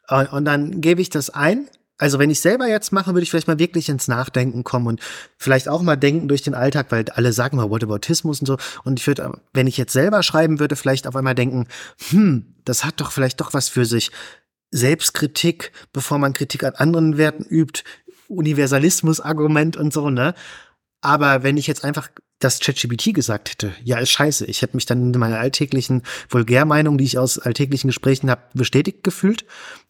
Und, und dann gebe ich das ein also wenn ich selber jetzt mache, würde ich vielleicht mal wirklich ins Nachdenken kommen und vielleicht auch mal denken durch den Alltag, weil alle sagen mal Whataboutismus und so. Und ich würde, wenn ich jetzt selber schreiben würde, vielleicht auf einmal denken, hm, das hat doch vielleicht doch was für sich. Selbstkritik, bevor man Kritik an anderen Werten übt, Universalismus-Argument und so, ne? Aber wenn ich jetzt einfach das ChatGPT gesagt hätte, ja, ist scheiße. Ich hätte mich dann in meiner alltäglichen Vulgärmeinung, die ich aus alltäglichen Gesprächen habe, bestätigt gefühlt.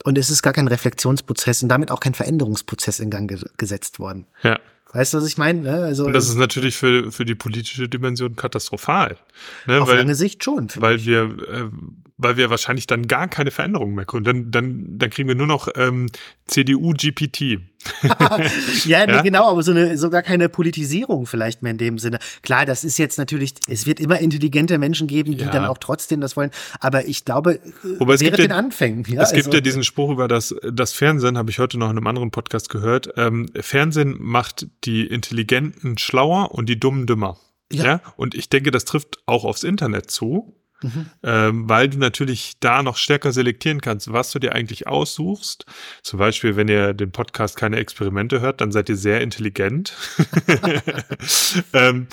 Und es ist gar kein Reflexionsprozess und damit auch kein Veränderungsprozess in Gang ge gesetzt worden. Ja. Weißt du, was ich meine? Ne? Also, und das ist natürlich für, für die politische Dimension katastrophal. Ne? Auf weil, lange Sicht schon. Weil wir, äh, weil wir wahrscheinlich dann gar keine Veränderungen mehr können. Dann, dann, dann kriegen wir nur noch ähm, CDU-GPT. ja, nee, ja, genau, aber so eine, sogar keine Politisierung vielleicht mehr in dem Sinne. Klar, das ist jetzt natürlich, es wird immer intelligente Menschen geben, die ja. dann auch trotzdem das wollen. Aber ich glaube, Wobei es gibt den Anfängen. Ja, es gibt also, ja diesen Spruch über das, das Fernsehen, habe ich heute noch in einem anderen Podcast gehört. Ähm, Fernsehen macht die Intelligenten schlauer und die Dummen dümmer. Ja. ja. Und ich denke, das trifft auch aufs Internet zu. Mhm. Ähm, weil du natürlich da noch stärker selektieren kannst, was du dir eigentlich aussuchst. Zum Beispiel, wenn ihr den Podcast keine Experimente hört, dann seid ihr sehr intelligent. ähm,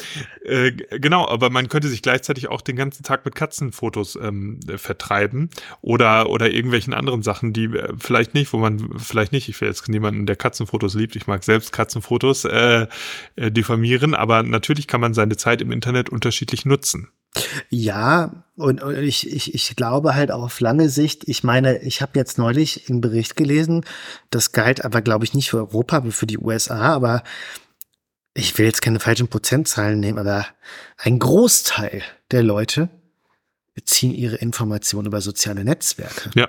äh, genau, aber man könnte sich gleichzeitig auch den ganzen Tag mit Katzenfotos ähm, vertreiben oder, oder irgendwelchen anderen Sachen, die äh, vielleicht nicht, wo man vielleicht nicht, ich will jetzt niemanden, der Katzenfotos liebt, ich mag selbst Katzenfotos äh, äh, diffamieren, aber natürlich kann man seine Zeit im Internet unterschiedlich nutzen. Ja, und, und ich, ich, ich glaube halt auch auf lange Sicht, ich meine, ich habe jetzt neulich einen Bericht gelesen, das galt aber, glaube ich, nicht für Europa, aber für die USA, aber ich will jetzt keine falschen Prozentzahlen nehmen, aber ein Großteil der Leute beziehen ihre Informationen über soziale Netzwerke. Ja.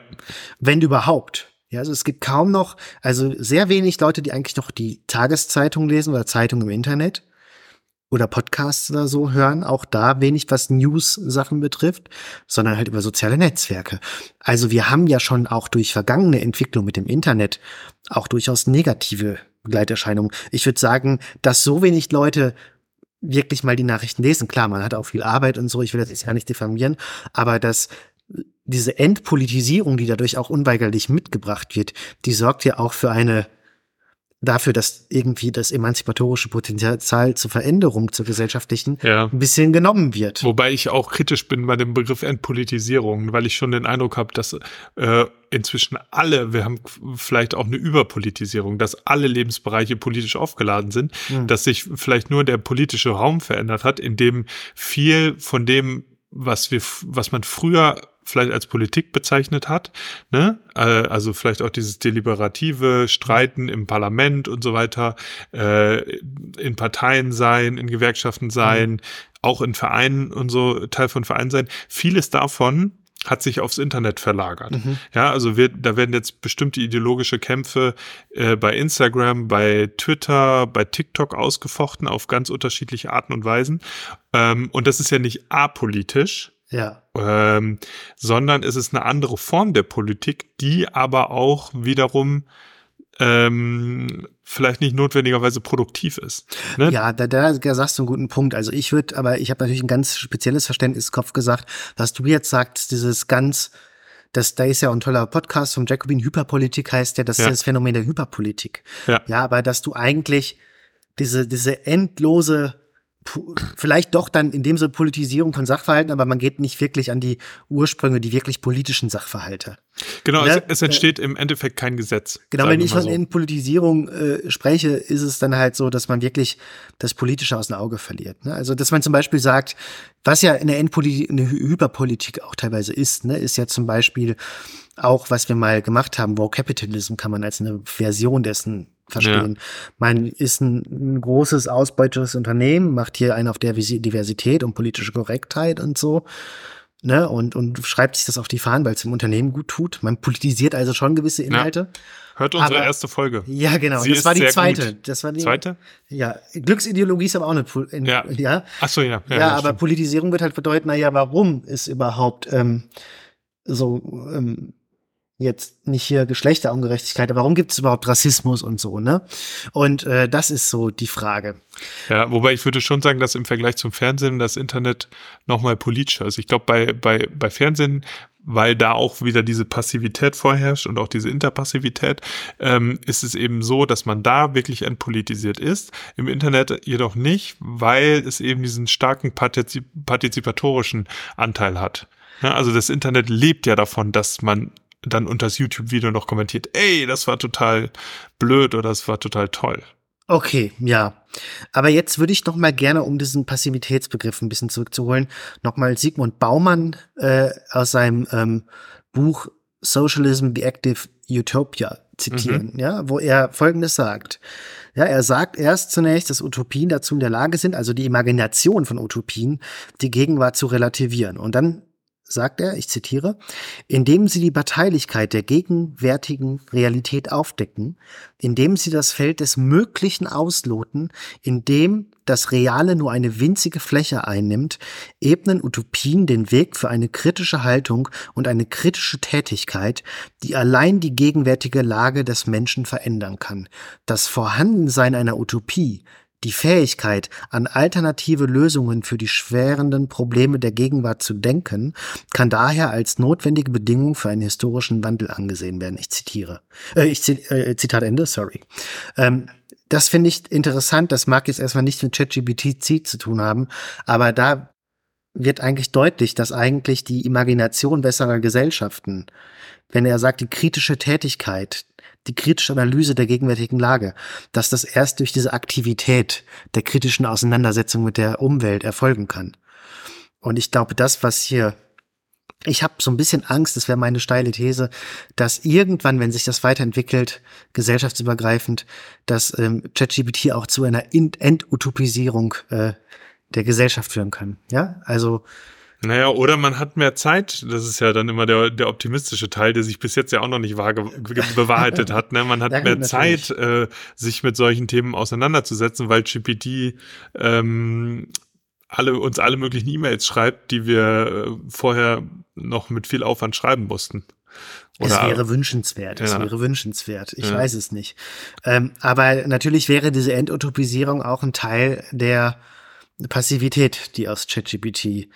Wenn überhaupt. Ja, also es gibt kaum noch, also sehr wenig Leute, die eigentlich noch die Tageszeitung lesen oder Zeitung im Internet oder Podcasts oder so hören, auch da wenig, was News-Sachen betrifft, sondern halt über soziale Netzwerke. Also wir haben ja schon auch durch vergangene Entwicklung mit dem Internet auch durchaus negative Begleiterscheinungen. Ich würde sagen, dass so wenig Leute wirklich mal die Nachrichten lesen. Klar, man hat auch viel Arbeit und so, ich will das jetzt ja nicht diffamieren, aber dass diese Entpolitisierung, die dadurch auch unweigerlich mitgebracht wird, die sorgt ja auch für eine dafür, dass irgendwie das emanzipatorische Potenzial zur Veränderung, zur gesellschaftlichen, ja. ein bisschen genommen wird. Wobei ich auch kritisch bin bei dem Begriff Entpolitisierung, weil ich schon den Eindruck habe, dass äh, inzwischen alle, wir haben vielleicht auch eine Überpolitisierung, dass alle Lebensbereiche politisch aufgeladen sind, mhm. dass sich vielleicht nur der politische Raum verändert hat, in dem viel von dem was wir, was man früher vielleicht als Politik bezeichnet hat, ne? Äh, also vielleicht auch dieses deliberative Streiten im Parlament und so weiter, äh, in Parteien sein, in Gewerkschaften sein, mhm. auch in Vereinen und so Teil von Vereinen sein. Vieles davon hat sich aufs Internet verlagert. Mhm. Ja, also wird, da werden jetzt bestimmte ideologische Kämpfe äh, bei Instagram, bei Twitter, bei TikTok ausgefochten auf ganz unterschiedliche Arten und Weisen. Ähm, und das ist ja nicht apolitisch, ja. Ähm, sondern es ist eine andere Form der Politik, die aber auch wiederum ähm, vielleicht nicht notwendigerweise produktiv ist. Ne? Ja, da, da, da sagst du einen guten Punkt. Also ich würde, aber ich habe natürlich ein ganz spezielles Verständnis Kopf gesagt, was du jetzt sagst, dieses ganz das, da ist ja auch ein toller Podcast vom Jacobin, Hyperpolitik heißt ja, das ja. ist das Phänomen der Hyperpolitik. Ja. ja, aber dass du eigentlich diese, diese endlose vielleicht doch dann in dem Sinne Politisierung von Sachverhalten, aber man geht nicht wirklich an die Ursprünge, die wirklich politischen Sachverhalte. Genau, ja? es, es, entsteht äh, im Endeffekt kein Gesetz. Genau, wenn ich von so. Entpolitisierung äh, spreche, ist es dann halt so, dass man wirklich das Politische aus dem Auge verliert. Ne? Also, dass man zum Beispiel sagt, was ja eine, Endpolitik, eine Hyperpolitik auch teilweise ist, ne, ist ja zum Beispiel auch, was wir mal gemacht haben, War Capitalism kann man als eine Version dessen verstehen. Ja. Man ist ein, ein, großes ausbeuterisches Unternehmen, macht hier einen auf der Diversität und politische Korrektheit und so. ne, und, und schreibt sich das auf die Fahnen, weil es dem Unternehmen gut tut. Man politisiert also schon gewisse Inhalte. Ja. Hört unsere aber, erste Folge. Ja, genau. Sie das war die zweite. Gut. Das war die zweite. Ja, Glücksideologie ist aber auch eine. In, ja. ja. Ach so, ja. Ja, ja aber stimmt. Politisierung wird halt bedeuten, na ja, warum ist überhaupt ähm, so ähm, jetzt nicht hier Geschlechterungerechtigkeit, aber warum gibt es überhaupt Rassismus und so, ne? Und äh, das ist so die Frage. Ja, wobei ich würde schon sagen, dass im Vergleich zum Fernsehen das Internet nochmal politischer ist. Ich glaube, bei, bei, bei Fernsehen, weil da auch wieder diese Passivität vorherrscht und auch diese Interpassivität, ähm, ist es eben so, dass man da wirklich entpolitisiert ist. Im Internet jedoch nicht, weil es eben diesen starken partizip partizipatorischen Anteil hat. Ja, also das Internet lebt ja davon, dass man dann unter das YouTube-Video noch kommentiert, ey, das war total blöd oder das war total toll. Okay, ja. Aber jetzt würde ich noch mal gerne, um diesen Passivitätsbegriff ein bisschen zurückzuholen, noch mal Sigmund Baumann äh, aus seinem ähm, Buch Socialism, the Active Utopia zitieren, mhm. ja, wo er Folgendes sagt. Ja, er sagt erst zunächst, dass Utopien dazu in der Lage sind, also die Imagination von Utopien, die Gegenwart zu relativieren. Und dann sagt er, ich zitiere, indem sie die Parteilichkeit der gegenwärtigen Realität aufdecken, indem sie das Feld des Möglichen ausloten, indem das Reale nur eine winzige Fläche einnimmt, ebnen Utopien den Weg für eine kritische Haltung und eine kritische Tätigkeit, die allein die gegenwärtige Lage des Menschen verändern kann. Das Vorhandensein einer Utopie die Fähigkeit, an alternative Lösungen für die schwerenden Probleme der Gegenwart zu denken, kann daher als notwendige Bedingung für einen historischen Wandel angesehen werden. Ich zitiere. Äh, ich äh, Zitat Ende, sorry. Ähm, das finde ich interessant. Das mag jetzt erstmal nichts mit ChatGPT zu tun haben, aber da wird eigentlich deutlich, dass eigentlich die Imagination besserer Gesellschaften, wenn er sagt, die kritische Tätigkeit, die kritische Analyse der gegenwärtigen Lage, dass das erst durch diese Aktivität der kritischen Auseinandersetzung mit der Umwelt erfolgen kann. Und ich glaube, das, was hier ich habe so ein bisschen Angst, das wäre meine steile These, dass irgendwann, wenn sich das weiterentwickelt, gesellschaftsübergreifend, dass ähm, ChatGPT auch zu einer Entutopisierung äh, der Gesellschaft führen kann. Ja, also naja, oder man hat mehr Zeit. Das ist ja dann immer der, der optimistische Teil, der sich bis jetzt ja auch noch nicht wahr bewahrheitet hat. Ne? Man hat mehr Zeit, äh, sich mit solchen Themen auseinanderzusetzen, weil GPT ähm, alle, uns alle möglichen E-Mails schreibt, die wir äh, vorher noch mit viel Aufwand schreiben mussten. Oder, es wäre wünschenswert, es ja. wäre wünschenswert. Ich ja. weiß es nicht. Ähm, aber natürlich wäre diese Endutopisierung auch ein Teil der Passivität, die aus ChatGPT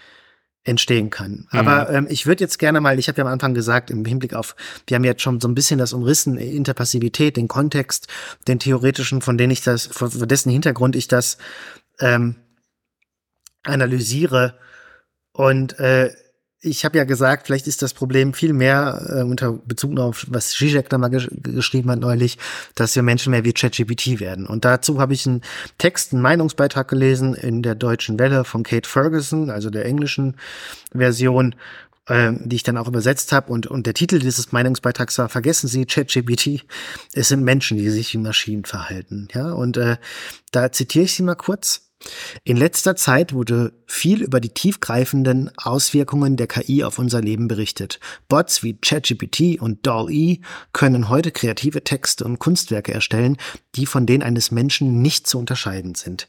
entstehen kann. Mhm. Aber ähm, ich würde jetzt gerne mal, ich habe ja am Anfang gesagt, im Hinblick auf, wir haben jetzt schon so ein bisschen das umrissen, Interpassivität, den Kontext, den theoretischen, von denen ich das, von dessen Hintergrund ich das ähm, analysiere. Und äh, ich habe ja gesagt, vielleicht ist das Problem viel mehr äh, unter Bezug auf, was Zizek da mal gesch geschrieben hat neulich, dass wir Menschen mehr wie ChatGPT werden. Und dazu habe ich einen Text, einen Meinungsbeitrag gelesen in der deutschen Welle von Kate Ferguson, also der englischen Version, äh, die ich dann auch übersetzt habe. Und, und der Titel dieses Meinungsbeitrags war, vergessen Sie ChatGPT, es sind Menschen, die sich wie Maschinen verhalten. Ja, und äh, da zitiere ich sie mal kurz. In letzter Zeit wurde viel über die tiefgreifenden Auswirkungen der KI auf unser Leben berichtet. Bots wie ChatGPT und DALL-E können heute kreative Texte und Kunstwerke erstellen, die von denen eines Menschen nicht zu unterscheiden sind.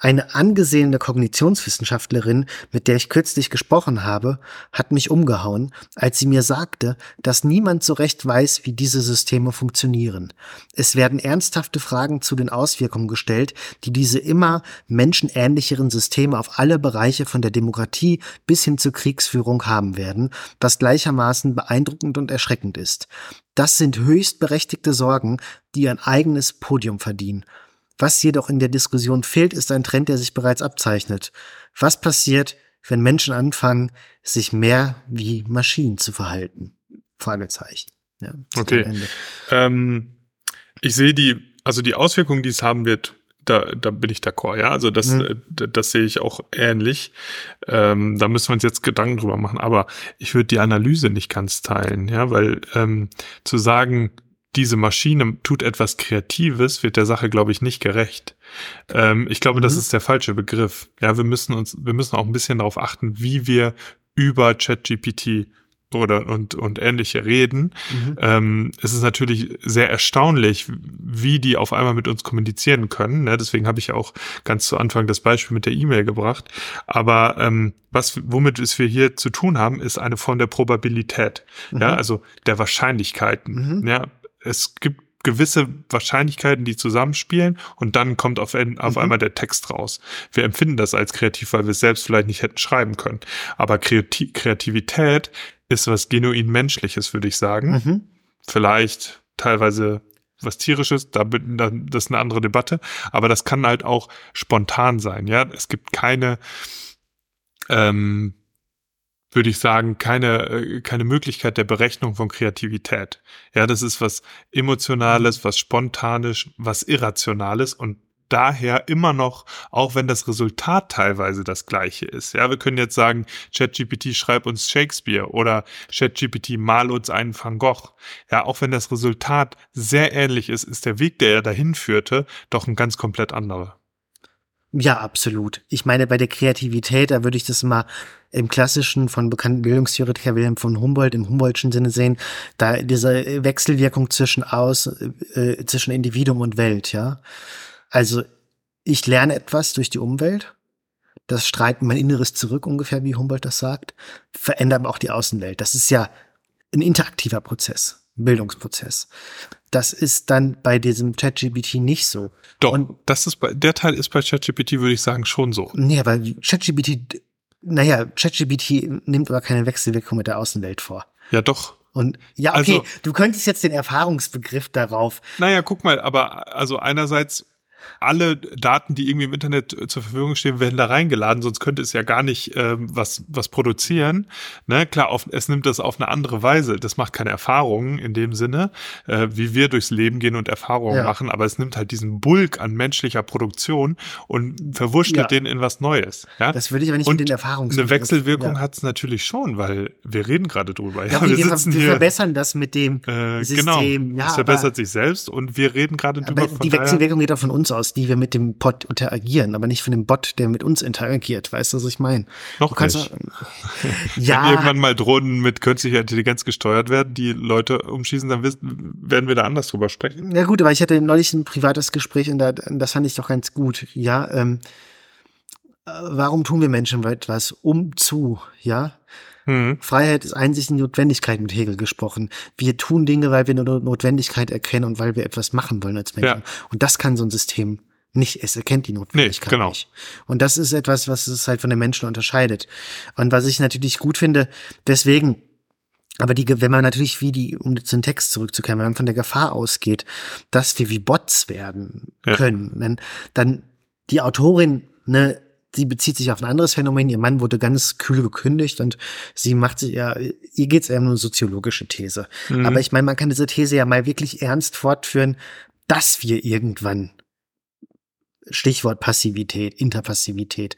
Eine angesehene Kognitionswissenschaftlerin, mit der ich kürzlich gesprochen habe, hat mich umgehauen, als sie mir sagte, dass niemand so recht weiß, wie diese Systeme funktionieren. Es werden ernsthafte Fragen zu den Auswirkungen gestellt, die diese immer menschenähnlicheren Systeme auf alle Bereiche von der Demokratie bis hin zur Kriegsführung haben werden, was gleichermaßen beeindruckend und erschreckend ist. Das sind höchst berechtigte Sorgen, die ein eigenes Podium verdienen. Was jedoch in der Diskussion fehlt, ist ein Trend, der sich bereits abzeichnet. Was passiert, wenn Menschen anfangen, sich mehr wie Maschinen zu verhalten? Fragezeichen. Ja, okay. Ähm, ich sehe die, also die Auswirkungen, die es haben wird, da, da bin ich d'accord, ja. Also das, mhm. Äh, das, das sehe ich auch ähnlich. Ähm, da müssen wir uns jetzt Gedanken drüber machen. Aber ich würde die Analyse nicht ganz teilen, ja, weil ähm, zu sagen, diese Maschine tut etwas Kreatives, wird der Sache, glaube ich, nicht gerecht. Ähm, ich glaube, mhm. das ist der falsche Begriff. Ja, wir müssen uns, wir müssen auch ein bisschen darauf achten, wie wir über ChatGPT oder und, und ähnliche reden. Mhm. Ähm, es ist natürlich sehr erstaunlich, wie die auf einmal mit uns kommunizieren können. Ne? Deswegen habe ich auch ganz zu Anfang das Beispiel mit der E-Mail gebracht. Aber ähm, was, womit es wir hier zu tun haben, ist eine Form der Probabilität. Mhm. Ja, also der Wahrscheinlichkeiten. Mhm. Ja, es gibt gewisse Wahrscheinlichkeiten, die zusammenspielen und dann kommt auf, auf mhm. einmal der Text raus. Wir empfinden das als kreativ, weil wir es selbst vielleicht nicht hätten schreiben können. Aber Kreativität ist was genuin Menschliches, würde ich sagen. Mhm. Vielleicht teilweise was tierisches, da, das ist eine andere Debatte, aber das kann halt auch spontan sein, ja. Es gibt keine, ähm, würde ich sagen, keine, äh, keine Möglichkeit der Berechnung von Kreativität. Ja, das ist was Emotionales, was Spontanes, was Irrationales und daher immer noch, auch wenn das Resultat teilweise das gleiche ist. Ja, wir können jetzt sagen, ChatGPT schreib uns Shakespeare oder ChatGPT mal uns einen Van Gogh. Ja, auch wenn das Resultat sehr ähnlich ist, ist der Weg, der er dahin führte, doch ein ganz komplett anderer. Ja, absolut. Ich meine, bei der Kreativität, da würde ich das mal im klassischen von bekannten Bildungstheoretiker Wilhelm von Humboldt im Humboldtschen Sinne sehen, da diese Wechselwirkung zwischen aus, äh, zwischen Individuum und Welt, ja. Also ich lerne etwas durch die Umwelt, das strahlt mein Inneres zurück, ungefähr wie Humboldt das sagt, verändert auch die Außenwelt. Das ist ja ein interaktiver Prozess, Bildungsprozess. Das ist dann bei diesem ChatGPT nicht so. Doch, Und das ist bei, der Teil ist bei ChatGPT, würde ich sagen, schon so. Nee, weil ChatGPT, naja, ChatGPT nimmt aber keine Wechselwirkung mit der Außenwelt vor. Ja, doch. Und ja, okay, also, du könntest jetzt den Erfahrungsbegriff darauf. Naja, guck mal, aber also einerseits alle Daten, die irgendwie im Internet äh, zur Verfügung stehen, werden da reingeladen, sonst könnte es ja gar nicht ähm, was, was produzieren. Ne? Klar, auf, es nimmt das auf eine andere Weise. Das macht keine Erfahrungen in dem Sinne, äh, wie wir durchs Leben gehen und Erfahrungen ja. machen, aber es nimmt halt diesen Bulk an menschlicher Produktion und verwurschtelt ja. den in was Neues. Ja? Das würde ich aber nicht und mit den Erfahrungen Eine Wechselwirkung ja. hat es natürlich schon, weil wir reden gerade drüber. Ja, wir, wir, sitzen wir hier, verbessern das mit dem äh, System. Genau, es verbessert sich selbst und wir reden gerade drüber. die Wechselwirkung geht auch von uns aus, die wir mit dem Bot interagieren, aber nicht von dem Bot, der mit uns interagiert. Weißt du, was ich meine? Noch kannst nicht. ja. Wenn irgendwann mal Drohnen mit künstlicher Intelligenz gesteuert werden, die Leute umschießen, dann wissen, werden wir da anders drüber sprechen. Ja gut, aber ich hatte neulich ein privates Gespräch und da, das fand ich doch ganz gut. Ja, ähm, äh, warum tun wir Menschen etwas? Um zu, ja? Mhm. Freiheit ist einzig eine Notwendigkeit mit Hegel gesprochen. Wir tun Dinge, weil wir eine Notwendigkeit erkennen und weil wir etwas machen wollen als Menschen. Ja. Und das kann so ein System nicht. Es erkennt die Notwendigkeit nee, genau. nicht. Und das ist etwas, was es halt von den Menschen unterscheidet. Und was ich natürlich gut finde, deswegen aber die, wenn man natürlich wie die, um zum Text zurückzukehren, wenn man von der Gefahr ausgeht, dass wir wie Bots werden können, ja. dann, dann die Autorin, ne, sie bezieht sich auf ein anderes Phänomen. Ihr Mann wurde ganz kühl gekündigt und sie macht sich ja, ihr geht's eher um eine soziologische These. Mhm. Aber ich meine, man kann diese These ja mal wirklich ernst fortführen, dass wir irgendwann Stichwort Passivität, Interpassivität,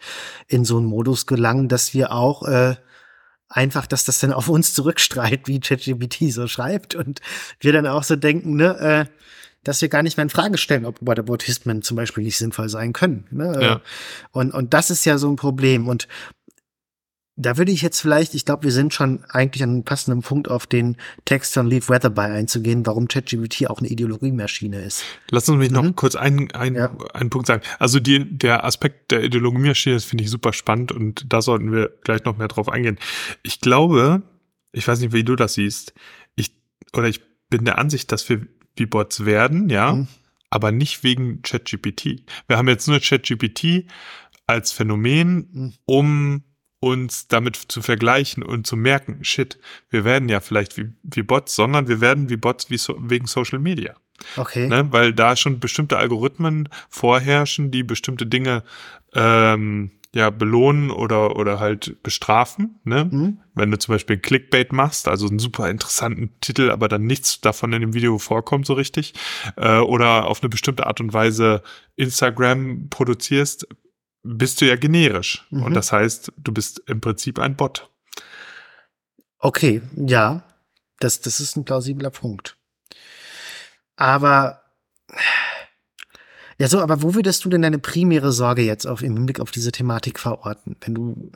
in so einen Modus gelangen, dass wir auch äh, einfach, dass das dann auf uns zurückstrahlt, wie ChatGPT so schreibt und wir dann auch so denken, ne, äh, dass wir gar nicht mehr in Frage stellen, ob Whataboutismen zum Beispiel nicht sinnvoll sein können. Ne? Ja. Und, und das ist ja so ein Problem. Und da würde ich jetzt vielleicht, ich glaube, wir sind schon eigentlich an einem passenden Punkt auf den Text von Leave Weatherby einzugehen, warum ChatGPT auch eine Ideologiemaschine ist. Lass uns mich mhm. noch kurz einen, einen, ja. einen Punkt sagen. Also die, der Aspekt der Ideologiemaschine, das finde ich super spannend und da sollten wir gleich noch mehr drauf eingehen. Ich glaube, ich weiß nicht, wie du das siehst, ich, oder ich bin der Ansicht, dass wir wie Bots werden, ja, mhm. aber nicht wegen ChatGPT. Wir haben jetzt nur ChatGPT als Phänomen, mhm. um uns damit zu vergleichen und zu merken, shit, wir werden ja vielleicht wie, wie Bots, sondern wir werden wie Bots wie so, wegen Social Media. Okay. Ne? Weil da schon bestimmte Algorithmen vorherrschen, die bestimmte Dinge ähm, ja belohnen oder oder halt bestrafen. Ne? Mhm. Wenn du zum Beispiel Clickbait machst, also einen super interessanten Titel, aber dann nichts davon in dem Video vorkommt so richtig, äh, oder auf eine bestimmte Art und Weise Instagram produzierst, bist du ja generisch. Mhm. Und das heißt, du bist im Prinzip ein Bot. Okay, ja, das, das ist ein plausibler Punkt. Aber, ja, so, aber wo würdest du denn deine primäre Sorge jetzt auf, im Hinblick auf diese Thematik verorten? Wenn du,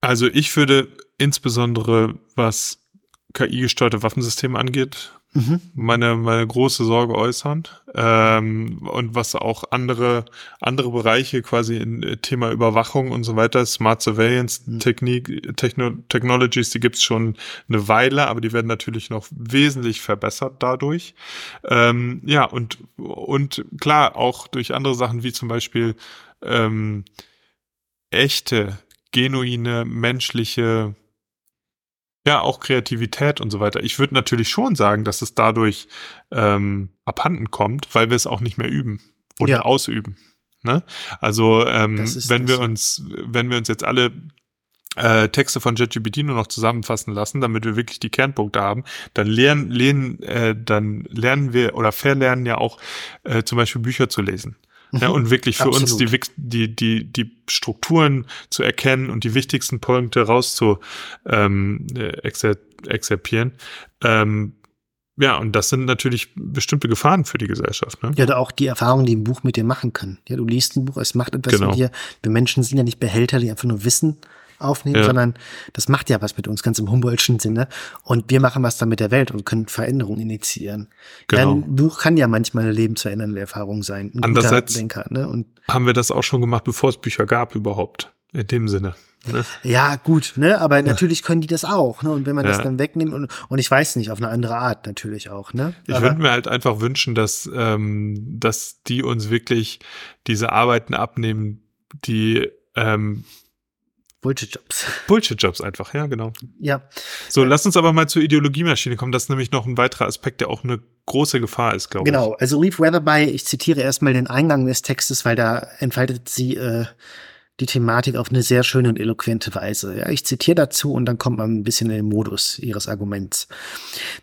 Also ich würde insbesondere, was KI-gesteuerte Waffensysteme angeht, mhm. meine, meine große Sorge äußern. Ähm, und was auch andere, andere Bereiche quasi in äh, Thema Überwachung und so weiter, Smart Surveillance mhm. Technik, Techno Technologies, die gibt's schon eine Weile, aber die werden natürlich noch wesentlich verbessert dadurch. Ähm, ja, und, und klar, auch durch andere Sachen wie zum Beispiel ähm, echte, genuine, menschliche ja, auch Kreativität und so weiter. Ich würde natürlich schon sagen, dass es dadurch ähm, abhanden kommt, weil wir es auch nicht mehr üben oder ja. ausüben. Ne? Also ähm, wenn wir uns, wenn wir uns jetzt alle äh, Texte von JetGPT nur noch zusammenfassen lassen, damit wir wirklich die Kernpunkte haben, dann lernen, lernen, äh, dann lernen wir oder verlernen ja auch äh, zum Beispiel Bücher zu lesen. Ja, mhm. und wirklich für uns die, die, die, die Strukturen zu erkennen und die wichtigsten Punkte rauszu ähm, exer exerpieren. Ähm, ja, und das sind natürlich bestimmte Gefahren für die Gesellschaft. Ne? Ja, oder auch die Erfahrungen, die ein Buch mit dir machen kann. Ja, du liest ein Buch, es macht etwas genau. mit dir. Wir Menschen sind ja nicht Behälter, die einfach nur wissen, aufnehmen, ja. sondern das macht ja was mit uns, ganz im Humboldtschen Sinne. Und wir machen was dann mit der Welt und können Veränderungen initiieren. Genau. Ein Buch kann ja manchmal eine lebensverändernde Erfahrung sein. Ein Andererseits Denker, ne? und haben wir das auch schon gemacht, bevor es Bücher gab überhaupt. In dem Sinne. Ne? Ja, gut, ne? Aber natürlich können die das auch, ne? Und wenn man ja. das dann wegnimmt und, und ich weiß nicht, auf eine andere Art natürlich auch, ne? Ich würde mir halt einfach wünschen, dass, ähm, dass die uns wirklich diese Arbeiten abnehmen, die ähm, Bullshit-Jobs. Bullshit-Jobs einfach, ja, genau. Ja. So, lass uns aber mal zur Ideologiemaschine kommen. Das ist nämlich noch ein weiterer Aspekt, der auch eine große Gefahr ist, glaube genau. ich. Genau. Also Leaf Weatherby, ich zitiere erstmal den Eingang des Textes, weil da entfaltet sie äh, die Thematik auf eine sehr schöne und eloquente Weise. Ja, ich zitiere dazu und dann kommt man ein bisschen in den Modus ihres Arguments.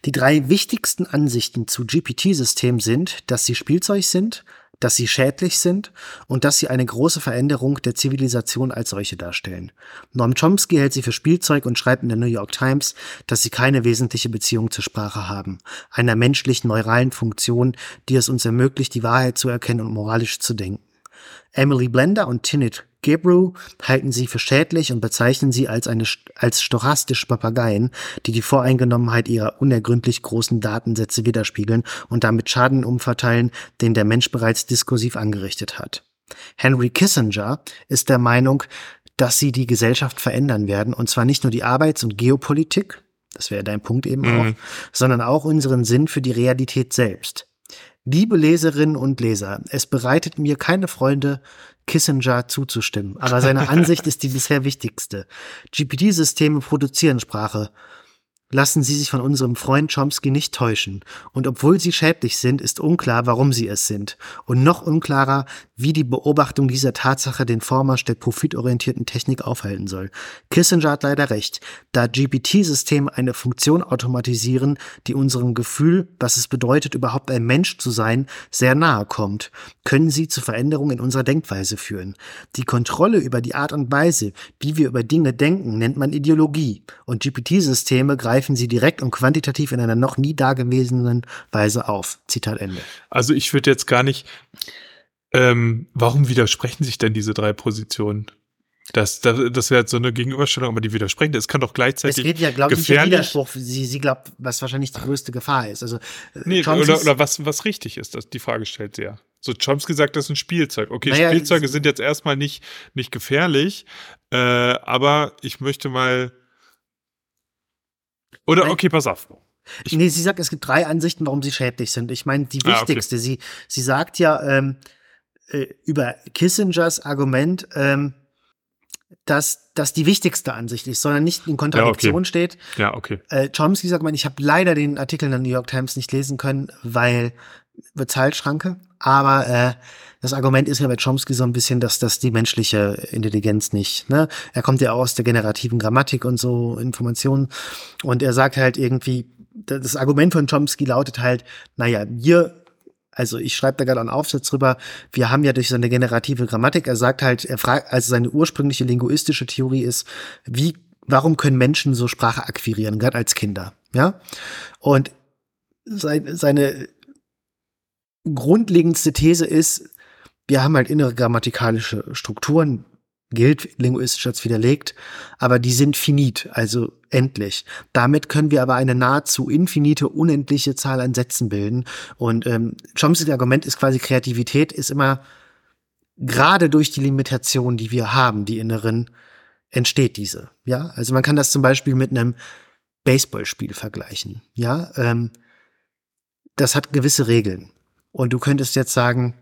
Die drei wichtigsten Ansichten zu GPT-Systemen sind, dass sie Spielzeug sind, dass sie schädlich sind und dass sie eine große Veränderung der Zivilisation als solche darstellen. Noam Chomsky hält sie für Spielzeug und schreibt in der New York Times, dass sie keine wesentliche Beziehung zur Sprache haben, einer menschlichen neuralen Funktion, die es uns ermöglicht, die Wahrheit zu erkennen und moralisch zu denken. Emily Blender und Tinit Gebru halten sie für schädlich und bezeichnen sie als eine als stochastische Papageien, die die Voreingenommenheit ihrer unergründlich großen Datensätze widerspiegeln und damit Schaden umverteilen, den der Mensch bereits diskursiv angerichtet hat. Henry Kissinger ist der Meinung, dass sie die Gesellschaft verändern werden, und zwar nicht nur die Arbeits- und Geopolitik, das wäre dein Punkt eben mhm. auch, sondern auch unseren Sinn für die Realität selbst. Liebe Leserinnen und Leser, es bereitet mir keine Freunde, Kissinger zuzustimmen, aber seine Ansicht ist die bisher wichtigste. GPT-Systeme produzieren Sprache, Lassen Sie sich von unserem Freund Chomsky nicht täuschen. Und obwohl sie schädlich sind, ist unklar, warum sie es sind. Und noch unklarer, wie die Beobachtung dieser Tatsache den Vormarsch der profitorientierten Technik aufhalten soll. Kissinger hat leider recht. Da GPT-Systeme eine Funktion automatisieren, die unserem Gefühl, was es bedeutet, überhaupt ein Mensch zu sein, sehr nahe kommt, können sie zu Veränderungen in unserer Denkweise führen. Die Kontrolle über die Art und Weise, wie wir über Dinge denken, nennt man Ideologie. Und GPT-Systeme greifen greifen sie direkt und quantitativ in einer noch nie dagewesenen Weise auf. Zitat Ende. Also ich würde jetzt gar nicht, ähm, warum widersprechen sich denn diese drei Positionen? Das, das, das wäre jetzt so eine Gegenüberstellung, aber die widersprechen. Es kann doch gleichzeitig. Es geht ja, glaube ich, nicht Widerspruch. Sie, sie glaubt, was wahrscheinlich die größte Gefahr ist. Also, äh, nee, oder, oder was, was richtig ist, das, die Frage stellt sie ja. So, Chomsky sagt, das ist ein Spielzeug. Okay, naja, Spielzeuge sind jetzt erstmal nicht, nicht gefährlich, äh, aber ich möchte mal oder, okay, pass auf. Ich nee, sie sagt, es gibt drei Ansichten, warum sie schädlich sind. Ich meine, die wichtigste, ah, okay. sie, sie sagt ja ähm, äh, über Kissingers Argument, ähm, dass das die wichtigste Ansicht ist, sondern nicht in Kontradiktion ja, okay. steht. Ja, okay. Äh, Chomsky sagt man, ich habe leider den Artikel in der New York Times nicht lesen können, weil Bezahlschranke. Aber äh, das Argument ist ja bei Chomsky so ein bisschen, dass das die menschliche Intelligenz nicht, ne? Er kommt ja aus der generativen Grammatik und so Informationen und er sagt halt irgendwie, das Argument von Chomsky lautet halt, naja, wir also ich schreibe da gerade einen Aufsatz drüber. Wir haben ja durch seine generative Grammatik, er sagt halt, er fragt, also seine ursprüngliche linguistische Theorie ist, wie, warum können Menschen so Sprache akquirieren, gerade als Kinder, ja? Und seine grundlegendste These ist, wir haben halt innere grammatikalische Strukturen, gilt linguistisch als widerlegt, aber die sind finit, also endlich. Damit können wir aber eine nahezu infinite, unendliche Zahl an Sätzen bilden. Und ähm, Chomskys Argument ist quasi Kreativität ist immer gerade durch die Limitation, die wir haben, die inneren, entsteht diese. Ja, also man kann das zum Beispiel mit einem Baseballspiel vergleichen. Ja, ähm, das hat gewisse Regeln. Und du könntest jetzt sagen,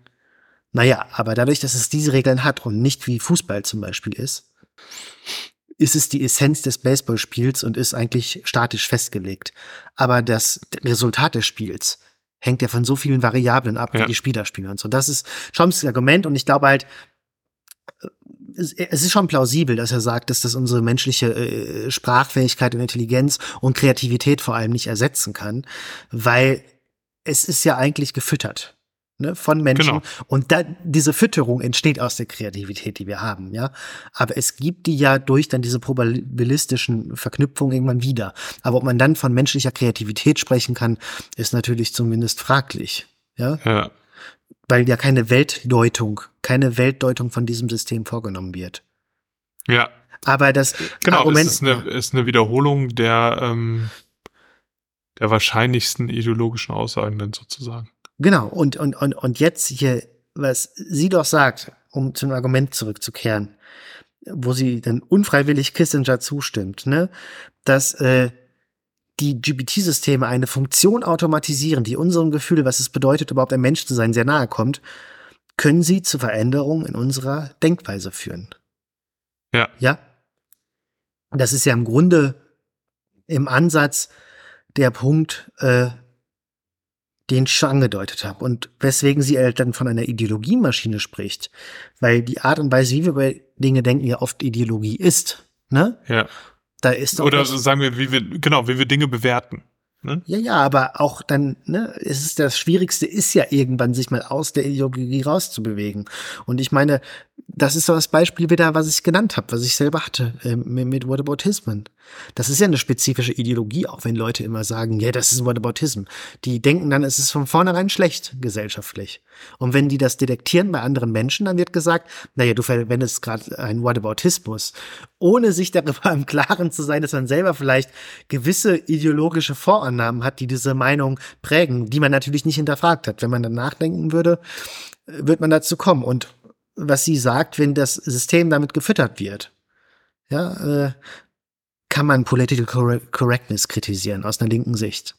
naja, aber dadurch, dass es diese Regeln hat und nicht wie Fußball zum Beispiel ist, ist es die Essenz des Baseballspiels und ist eigentlich statisch festgelegt. Aber das Resultat des Spiels hängt ja von so vielen Variablen ab, ja. wie die Spieler spielen und so. Das ist Chomskys Argument und ich glaube halt, es ist schon plausibel, dass er sagt, dass das unsere menschliche äh, Sprachfähigkeit und Intelligenz und Kreativität vor allem nicht ersetzen kann, weil es ist ja eigentlich gefüttert ne, von Menschen. Genau. Und da, diese Fütterung entsteht aus der Kreativität, die wir haben, ja. Aber es gibt die ja durch dann diese probabilistischen Verknüpfungen irgendwann wieder. Aber ob man dann von menschlicher Kreativität sprechen kann, ist natürlich zumindest fraglich, ja. Ja. Weil ja keine Weltdeutung, keine Weltdeutung von diesem System vorgenommen wird. Ja. Aber das genau, Argument, es ist eine, ist eine Wiederholung der, ähm, der wahrscheinlichsten ideologischen Aussagen dann sozusagen. Genau, und, und, und, und jetzt hier, was sie doch sagt, um zum Argument zurückzukehren, wo sie dann unfreiwillig Kissinger zustimmt, ne, dass äh, die GPT-Systeme eine Funktion automatisieren, die unserem Gefühl, was es bedeutet, überhaupt ein Mensch zu sein, sehr nahe kommt, können sie zu Veränderungen in unserer Denkweise führen. Ja. Ja. Das ist ja im Grunde im Ansatz der Punkt, äh, den ich schon angedeutet habe. Und weswegen sie halt dann von einer Ideologiemaschine spricht. Weil die Art und Weise, wie wir bei Dinge denken, ja oft Ideologie ist. Ne? Ja. Da ist Oder sagen wir, wie wir, genau, wie wir Dinge bewerten. Ne? Ja, ja, aber auch dann, ne, es ist das Schwierigste ist ja irgendwann, sich mal aus der Ideologie rauszubewegen. Und ich meine, das ist so das Beispiel wieder, was ich genannt habe, was ich selber hatte äh, mit, mit Whataboutismen. Das ist ja eine spezifische Ideologie, auch wenn Leute immer sagen, ja, das ist Whataboutism. Die denken dann, es ist von vornherein schlecht gesellschaftlich. Und wenn die das detektieren bei anderen Menschen, dann wird gesagt, naja, du verwendest gerade einen Whataboutismus, ohne sich darüber im Klaren zu sein, dass man selber vielleicht gewisse ideologische Vorannahmen hat, die diese Meinung prägen, die man natürlich nicht hinterfragt hat. Wenn man dann nachdenken würde, wird man dazu kommen. Und was sie sagt, wenn das System damit gefüttert wird, ja, äh, kann man Political Correctness kritisieren aus einer linken Sicht.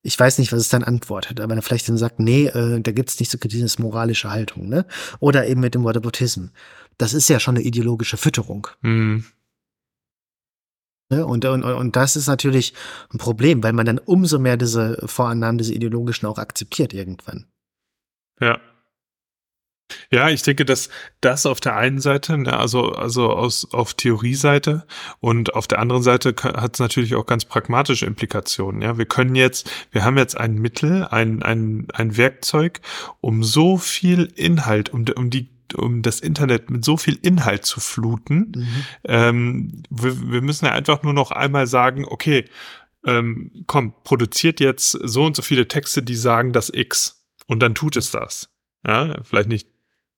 Ich weiß nicht, was es dann antwortet, aber vielleicht dann sagt, nee, äh, da gibt's nicht so kritisieren, das moralische Haltung, ne? Oder eben mit dem Whataboutism. Das ist ja schon eine ideologische Fütterung. Mhm. Ne? Und, und, und das ist natürlich ein Problem, weil man dann umso mehr diese Vorannahmen, diese ideologischen auch akzeptiert irgendwann. Ja. Ja, ich denke, dass das auf der einen Seite, ne, also, also aus, auf Theorieseite und auf der anderen Seite hat es natürlich auch ganz pragmatische Implikationen. Ja, wir können jetzt, wir haben jetzt ein Mittel, ein, ein, ein Werkzeug, um so viel Inhalt, um, um die um das Internet mit so viel Inhalt zu fluten. Mhm. Ähm, wir, wir müssen ja einfach nur noch einmal sagen, okay, ähm, komm, produziert jetzt so und so viele Texte, die sagen das X. Und dann tut es das. Ja, vielleicht nicht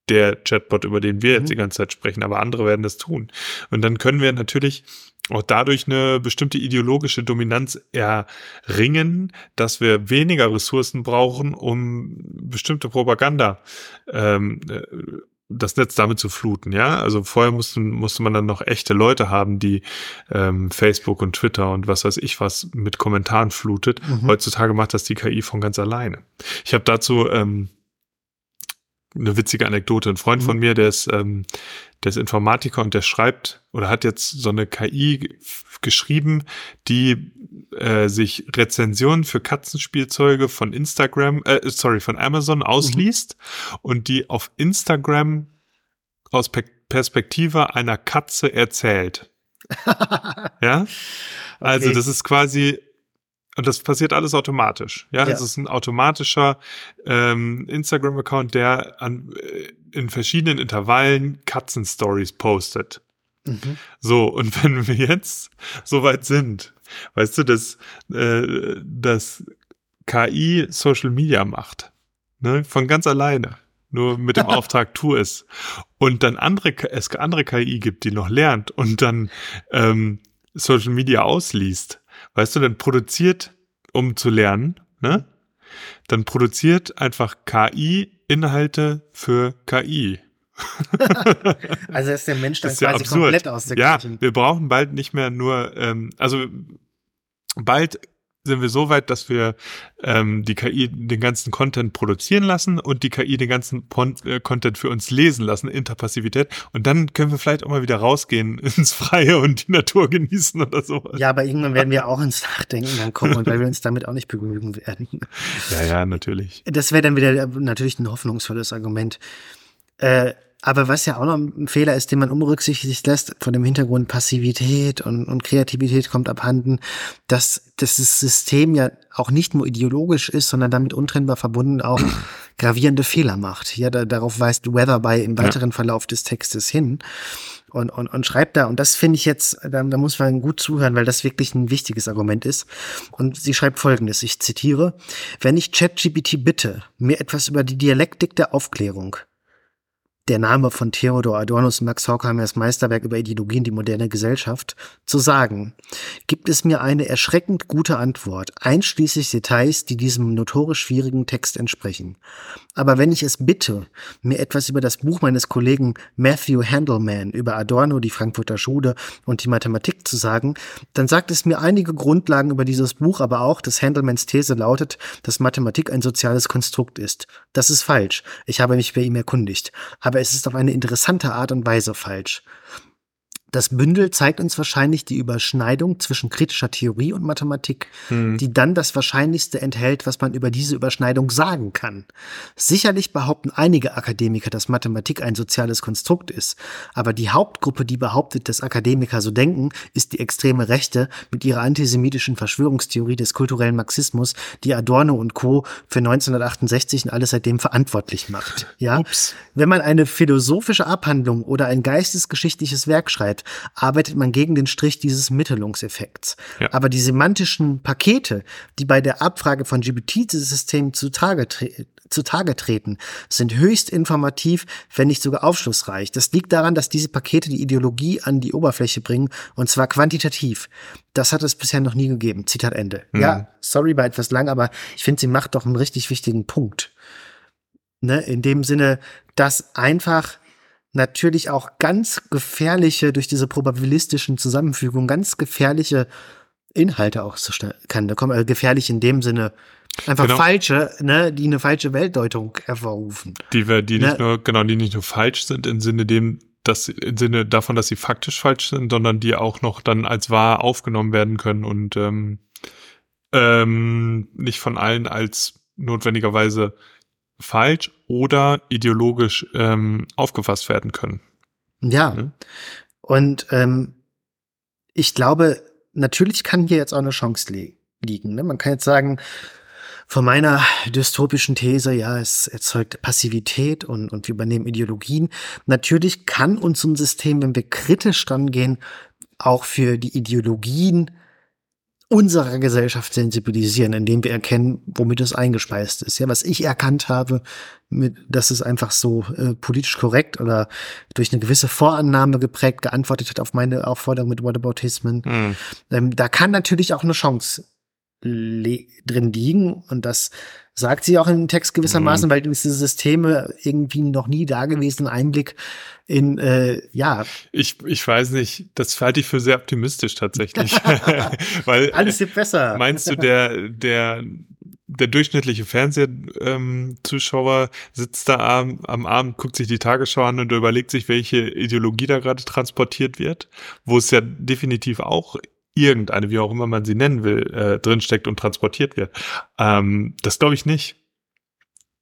der Chatbot, über den wir jetzt mhm. die ganze Zeit sprechen, aber andere werden das tun. Und dann können wir natürlich auch dadurch eine bestimmte ideologische Dominanz erringen, dass wir weniger Ressourcen brauchen, um bestimmte Propaganda ähm, äh, das Netz damit zu fluten, ja. Also vorher musste, musste man dann noch echte Leute haben, die ähm, Facebook und Twitter und was weiß ich was mit Kommentaren flutet. Mhm. Heutzutage macht das die KI von ganz alleine. Ich habe dazu ähm, eine witzige Anekdote. Ein Freund mhm. von mir, der ist, ähm, der ist Informatiker und der schreibt oder hat jetzt so eine KI geschrieben, die äh, sich Rezensionen für Katzenspielzeuge von Instagram, äh, sorry, von Amazon ausliest mhm. und die auf Instagram aus Pe Perspektive einer Katze erzählt. ja? Also okay. das ist quasi und das passiert alles automatisch. Ja, ja. es ist ein automatischer ähm, Instagram-Account, der an, äh, in verschiedenen Intervallen Katzen-Stories postet. Mhm. So, und wenn wir jetzt so weit sind, weißt du, dass, äh, dass KI Social Media macht, ne, von ganz alleine, nur mit dem Auftrag tu es. Und dann andere, es andere KI gibt, die noch lernt und dann ähm, Social Media ausliest. Weißt du, dann produziert, um zu lernen, ne? Dann produziert einfach KI Inhalte für KI. also ist der Mensch dann ist ja quasi absurd. komplett aus der Ja, Küche. wir brauchen bald nicht mehr nur, ähm, also bald sind wir so weit, dass wir ähm, die KI den ganzen Content produzieren lassen und die KI den ganzen Pon äh, Content für uns lesen lassen, Interpassivität. Und dann können wir vielleicht auch mal wieder rausgehen ins Freie und die Natur genießen oder sowas. Ja, aber irgendwann werden wir auch ins Nachdenken dann kommen und weil wir uns damit auch nicht begnügen werden. Ja, ja, natürlich. Das wäre dann wieder natürlich ein hoffnungsvolles Argument. Äh, aber was ja auch noch ein Fehler ist, den man unberücksichtigt lässt, von dem Hintergrund Passivität und, und Kreativität kommt abhanden, dass, dass das System ja auch nicht nur ideologisch ist, sondern damit untrennbar verbunden auch gravierende Fehler macht. Ja, da, darauf weist Weather bei im weiteren Verlauf des Textes hin und, und, und schreibt da, und das finde ich jetzt, da, da muss man gut zuhören, weil das wirklich ein wichtiges Argument ist. Und sie schreibt folgendes, ich zitiere, wenn ich ChatGPT bitte, mir etwas über die Dialektik der Aufklärung, der Name von Theodor Adornos und Max Horkheimers Meisterwerk über Ideologien die moderne Gesellschaft, zu sagen, gibt es mir eine erschreckend gute Antwort, einschließlich Details, die diesem notorisch schwierigen Text entsprechen. Aber wenn ich es bitte, mir etwas über das Buch meines Kollegen Matthew Handelman über Adorno, die Frankfurter Schule und die Mathematik zu sagen, dann sagt es mir einige Grundlagen über dieses Buch, aber auch, dass Handelmans These lautet, dass Mathematik ein soziales Konstrukt ist. Das ist falsch. Ich habe mich bei ihm erkundigt. Aber es ist auf eine interessante Art und Weise falsch. Das Bündel zeigt uns wahrscheinlich die Überschneidung zwischen kritischer Theorie und Mathematik, Hm. die dann das Wahrscheinlichste enthält, was man über diese Überschneidung sagen kann. Sicherlich behaupten einige Akademiker, dass Mathematik ein soziales Konstrukt ist, aber die Hauptgruppe, die behauptet, dass Akademiker so denken, ist die extreme Rechte mit ihrer antisemitischen Verschwörungstheorie des kulturellen Marxismus, die Adorno und Co. für 1968 und alles seitdem verantwortlich macht. Ja? Ups. Wenn man eine philosophische Abhandlung oder ein geistesgeschichtliches Werk schreibt, arbeitet man gegen den Strich dieses Mittelungseffekts. Ja. Aber die semantischen Pakete, die bei der Abfrage von GPT-Systemen zutage, tre zutage treten, sind höchst informativ, wenn nicht sogar aufschlussreich. Das liegt daran, dass diese Pakete die Ideologie an die Oberfläche bringen, und zwar quantitativ. Das hat es bisher noch nie gegeben. Zitat Ende. Ja, sorry, war etwas lang, aber ich finde, sie macht doch einen richtig wichtigen Punkt. Ne, in dem Sinne, dass einfach natürlich auch ganz gefährliche, durch diese probabilistischen Zusammenfügungen, ganz gefährliche Inhalte auch zustande kann. Da kommen also gefährlich in dem Sinne einfach Genau. falsche, ne, die eine falsche Weltdeutung hervorrufen. Die wir, die nicht Ne? nur, genau, die nicht nur falsch sind im Sinne dem, dass, im Sinne davon, dass sie faktisch falsch sind, sondern die auch noch dann als wahr aufgenommen werden können und ähm, ähm, nicht von allen als notwendigerweise falsch oder ideologisch ähm, aufgefasst werden können. Ja. Ne? Und ähm, ich glaube, natürlich kann hier jetzt auch eine Chance li liegen. Ne? Man kann jetzt sagen, von meiner dystopischen These, ja, es erzeugt Passivität und, und wir übernehmen Ideologien. Natürlich kann uns ein System, wenn wir kritisch rangehen, auch für die Ideologien unserer Gesellschaft sensibilisieren, indem wir erkennen, womit es eingespeist ist. Ja, was ich erkannt habe, mit, dass es einfach so äh, politisch korrekt oder durch eine gewisse Vorannahme geprägt geantwortet hat auf meine Aufforderung mit Whataboutismen. Hm. Ähm, da kann natürlich auch eine Chance drin liegen und das sagt sie auch im Text gewissermaßen, weil diese Systeme irgendwie noch nie dagewesenen Einblick in, äh, ja, Ich, ich weiß nicht, das halte ich für sehr optimistisch tatsächlich. Weil alles wird besser. meinst du, der, der, der durchschnittliche Fernsehzuschauer ähm, sitzt da am, am Abend, guckt sich die Tagesschau an und überlegt sich, welche Ideologie da gerade transportiert wird, wo es ja definitiv auch irgendeine, wie auch immer man sie nennen will, äh, drinsteckt und transportiert wird. Ähm, das glaube ich nicht.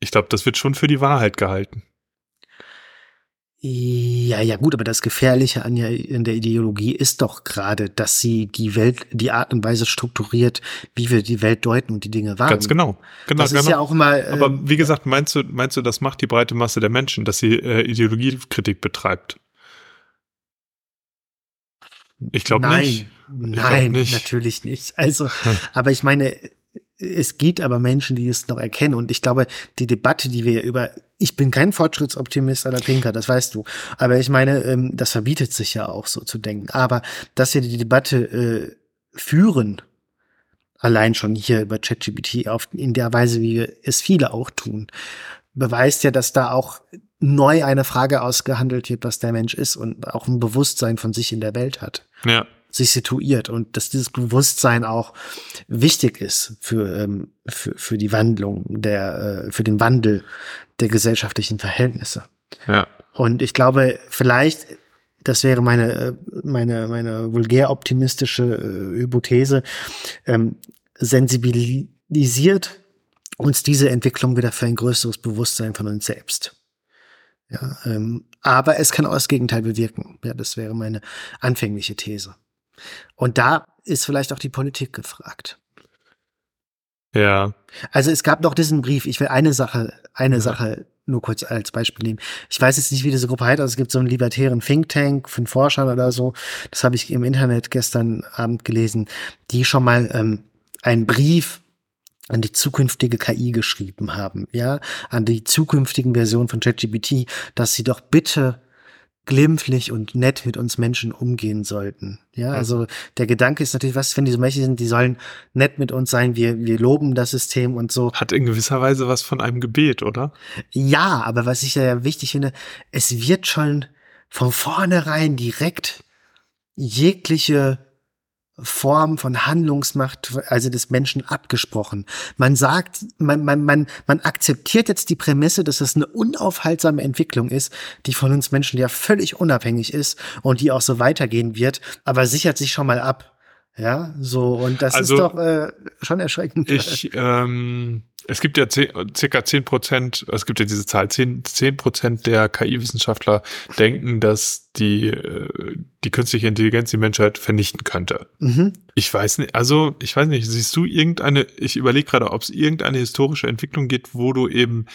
Ich glaube, das wird schon für die Wahrheit gehalten. Ja, ja, gut, aber das Gefährliche an, der- in der Ideologie ist doch gerade, dass sie die Welt, die Art und Weise strukturiert, wie wir die Welt deuten und die Dinge wahrnehmen. Ganz genau. Genau, Das genau. ist ja auch immer. Aber ähm, wie gesagt, meinst du, meinst du, das macht die breite Masse der Menschen, dass sie äh, Ideologiekritik betreibt? Ich glaube nicht. Nein, nicht. natürlich nicht. Also, aber ich meine, es gibt aber Menschen, die es noch erkennen. Und ich glaube, die Debatte, die wir über, ich bin kein Fortschrittsoptimist aller Pinker, das weißt du. Aber ich meine, ähm, das verbietet sich ja auch so zu denken. Aber dass wir die Debatte äh, führen, allein schon hier über ChatGPT auf, in der Weise, wie es viele auch tun, beweist ja, dass da auch neu eine Frage ausgehandelt wird, was der Mensch ist und auch ein Bewusstsein von sich in der Welt hat. Ja sich situiert und dass dieses Bewusstsein auch wichtig ist für, ähm, für, für die Wandlung der, äh, für den Wandel der gesellschaftlichen Verhältnisse. Ja. Und ich glaube, vielleicht, das wäre meine, äh, meine, meine vulgär optimistische äh, Hypothese, ähm, sensibilisiert uns diese Entwicklung wieder für ein größeres Bewusstsein von uns selbst. Ja, ähm, aber es kann auch das Gegenteil bewirken. Ja, das wäre meine anfängliche These. Und da ist vielleicht auch die Politik gefragt. Ja. Also es gab noch diesen Brief. Ich will eine Sache, eine ja. Sache nur kurz als Beispiel nehmen. Ich weiß jetzt nicht, wie diese Gruppe heißt, also es gibt so einen libertären Think Tank von Forschern oder so. Das habe ich im Internet gestern Abend gelesen, die schon mal ähm, einen Brief an die zukünftige KI geschrieben haben, ja, an die zukünftigen Versionen von ChatGPT, dass sie doch bitte glimpflich und nett mit uns Menschen umgehen sollten. Ja, also der Gedanke ist natürlich, was, wenn die so mächtig sind, die sollen nett mit uns sein, wir, wir loben das System und so. Hat in gewisser Weise was von einem Gebet, oder? Ja, aber was ich ja wichtig finde, es wird schon von vornherein direkt jegliche Form von Handlungsmacht, also des Menschen abgesprochen. Man sagt, man, man, man, man akzeptiert jetzt die Prämisse, dass es eine unaufhaltsame Entwicklung ist, die von uns Menschen ja völlig unabhängig ist und die auch so weitergehen wird, aber sichert sich schon mal ab. Ja, so, und das also, ist doch äh, schon erschreckend. Ich, ähm, es gibt ja circa zehn Prozent, es gibt ja diese Zahl, zehn Prozent der KI-Wissenschaftler denken, dass die, äh, die künstliche Intelligenz die Menschheit vernichten könnte. Mhm. Ich weiß nicht, also ich weiß nicht, siehst du irgendeine, ich überlege gerade, ob es irgendeine historische Entwicklung gibt, wo du eben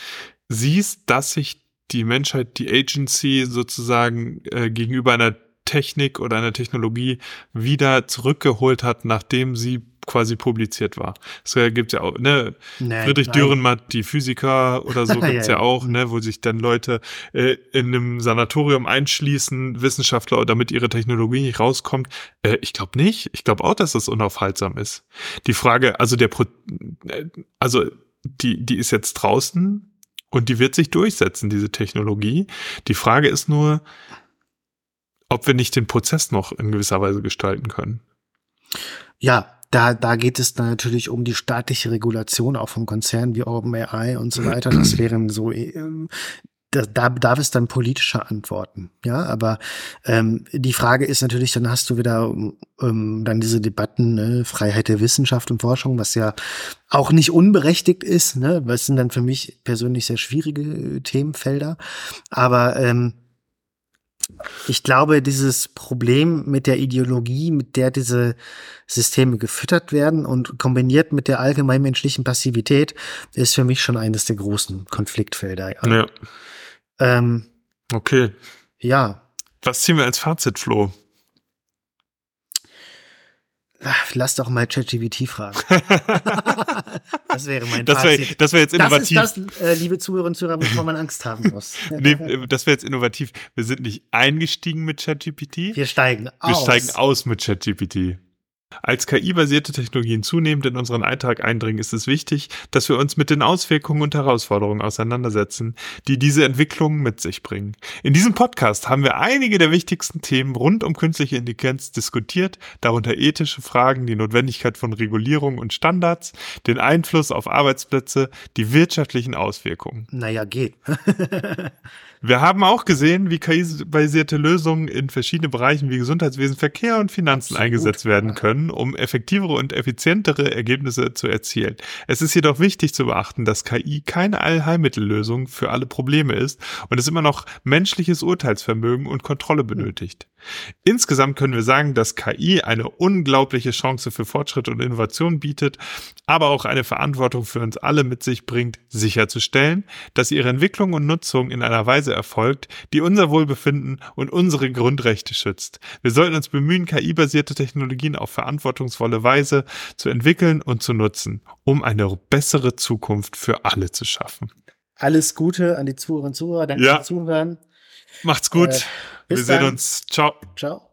siehst, dass sich die Menschheit, die Agency sozusagen äh, gegenüber einer Technik oder einer Technologie wieder zurückgeholt hat, nachdem sie quasi publiziert war. Es gibt ja auch, ne, nee, Friedrich nein. Dürrenmatt, die Physiker oder so gibt's ja, ja, auch, ne, wo sich dann Leute äh, in einem Sanatorium einschließen, Wissenschaftler, damit ihre Technologie nicht rauskommt. Äh, ich glaube nicht. Ich glaube auch, dass das unaufhaltsam ist. Die Frage, also der, Pro äh, also die, die ist jetzt draußen und die wird sich durchsetzen, diese Technologie. Die Frage ist nur, ob wir nicht den Prozess noch in gewisser Weise gestalten können. Ja, da, da geht es dann natürlich um die staatliche Regulation auch von Konzernen wie OpenAI und so weiter. Das wären so, ähm, da, da darf es dann politische Antworten. Ja, aber ähm, die Frage ist natürlich, dann hast du wieder ähm, dann diese Debatten, ne, Freiheit der Wissenschaft und Forschung, was ja auch nicht unberechtigt ist. Ne, was sind dann für mich persönlich sehr schwierige äh, Themenfelder. Aber ähm, ich glaube, dieses Problem mit der Ideologie, mit der diese Systeme gefüttert werden und kombiniert mit der allgemeinmenschlichen Passivität, ist für mich schon eines der großen Konfliktfelder. Ja. Ähm, okay. Ja. Was ziehen wir als Fazit, Flo? Lass doch mal ChatGPT fragen. das wäre mein das wär, Fazit. Das wäre jetzt innovativ. Das ist das, äh, liebe Zuhörerinnen und Zuhörer, bevor man Angst haben muss. nee, äh, das wäre jetzt innovativ. Wir sind nicht eingestiegen mit ChatGPT. Wir steigen aus. Wir steigen aus mit ChatGPT. Als KI-basierte Technologien zunehmend in unseren Alltag eindringen, ist es wichtig, dass wir uns mit den Auswirkungen und Herausforderungen auseinandersetzen, die diese Entwicklungen mit sich bringen. In diesem Podcast haben wir einige der wichtigsten Themen rund um künstliche Intelligenz diskutiert, darunter ethische Fragen, die Notwendigkeit von Regulierung und Standards, den Einfluss auf Arbeitsplätze, die wirtschaftlichen Auswirkungen. Naja, geht. Wir haben auch gesehen, wie KI-basierte Lösungen in verschiedene Bereichen wie Gesundheitswesen, Verkehr und Finanzen Absolut. eingesetzt werden können, um effektivere und effizientere Ergebnisse zu erzielen. Es ist jedoch wichtig zu beachten, dass KI keine Allheilmittellösung für alle Probleme ist und es immer noch menschliches Urteilsvermögen und Kontrolle benötigt. Insgesamt können wir sagen, dass KI eine unglaubliche Chance für Fortschritt und Innovation bietet, aber auch eine Verantwortung für uns alle mit sich bringt, sicherzustellen, dass ihre Entwicklung und Nutzung in einer Weise erfolgt, die unser Wohlbefinden und unsere Grundrechte schützt. Wir sollten uns bemühen, KI-basierte Technologien auf verantwortungsvolle Weise zu entwickeln und zu nutzen, um eine bessere Zukunft für alle zu schaffen. Alles Gute an die Zuhörerinnen und Zuhörer. Danke ja. fürs Zuhören. Macht's gut. Äh, Wir dann. sehen uns. Ciao. Ciao.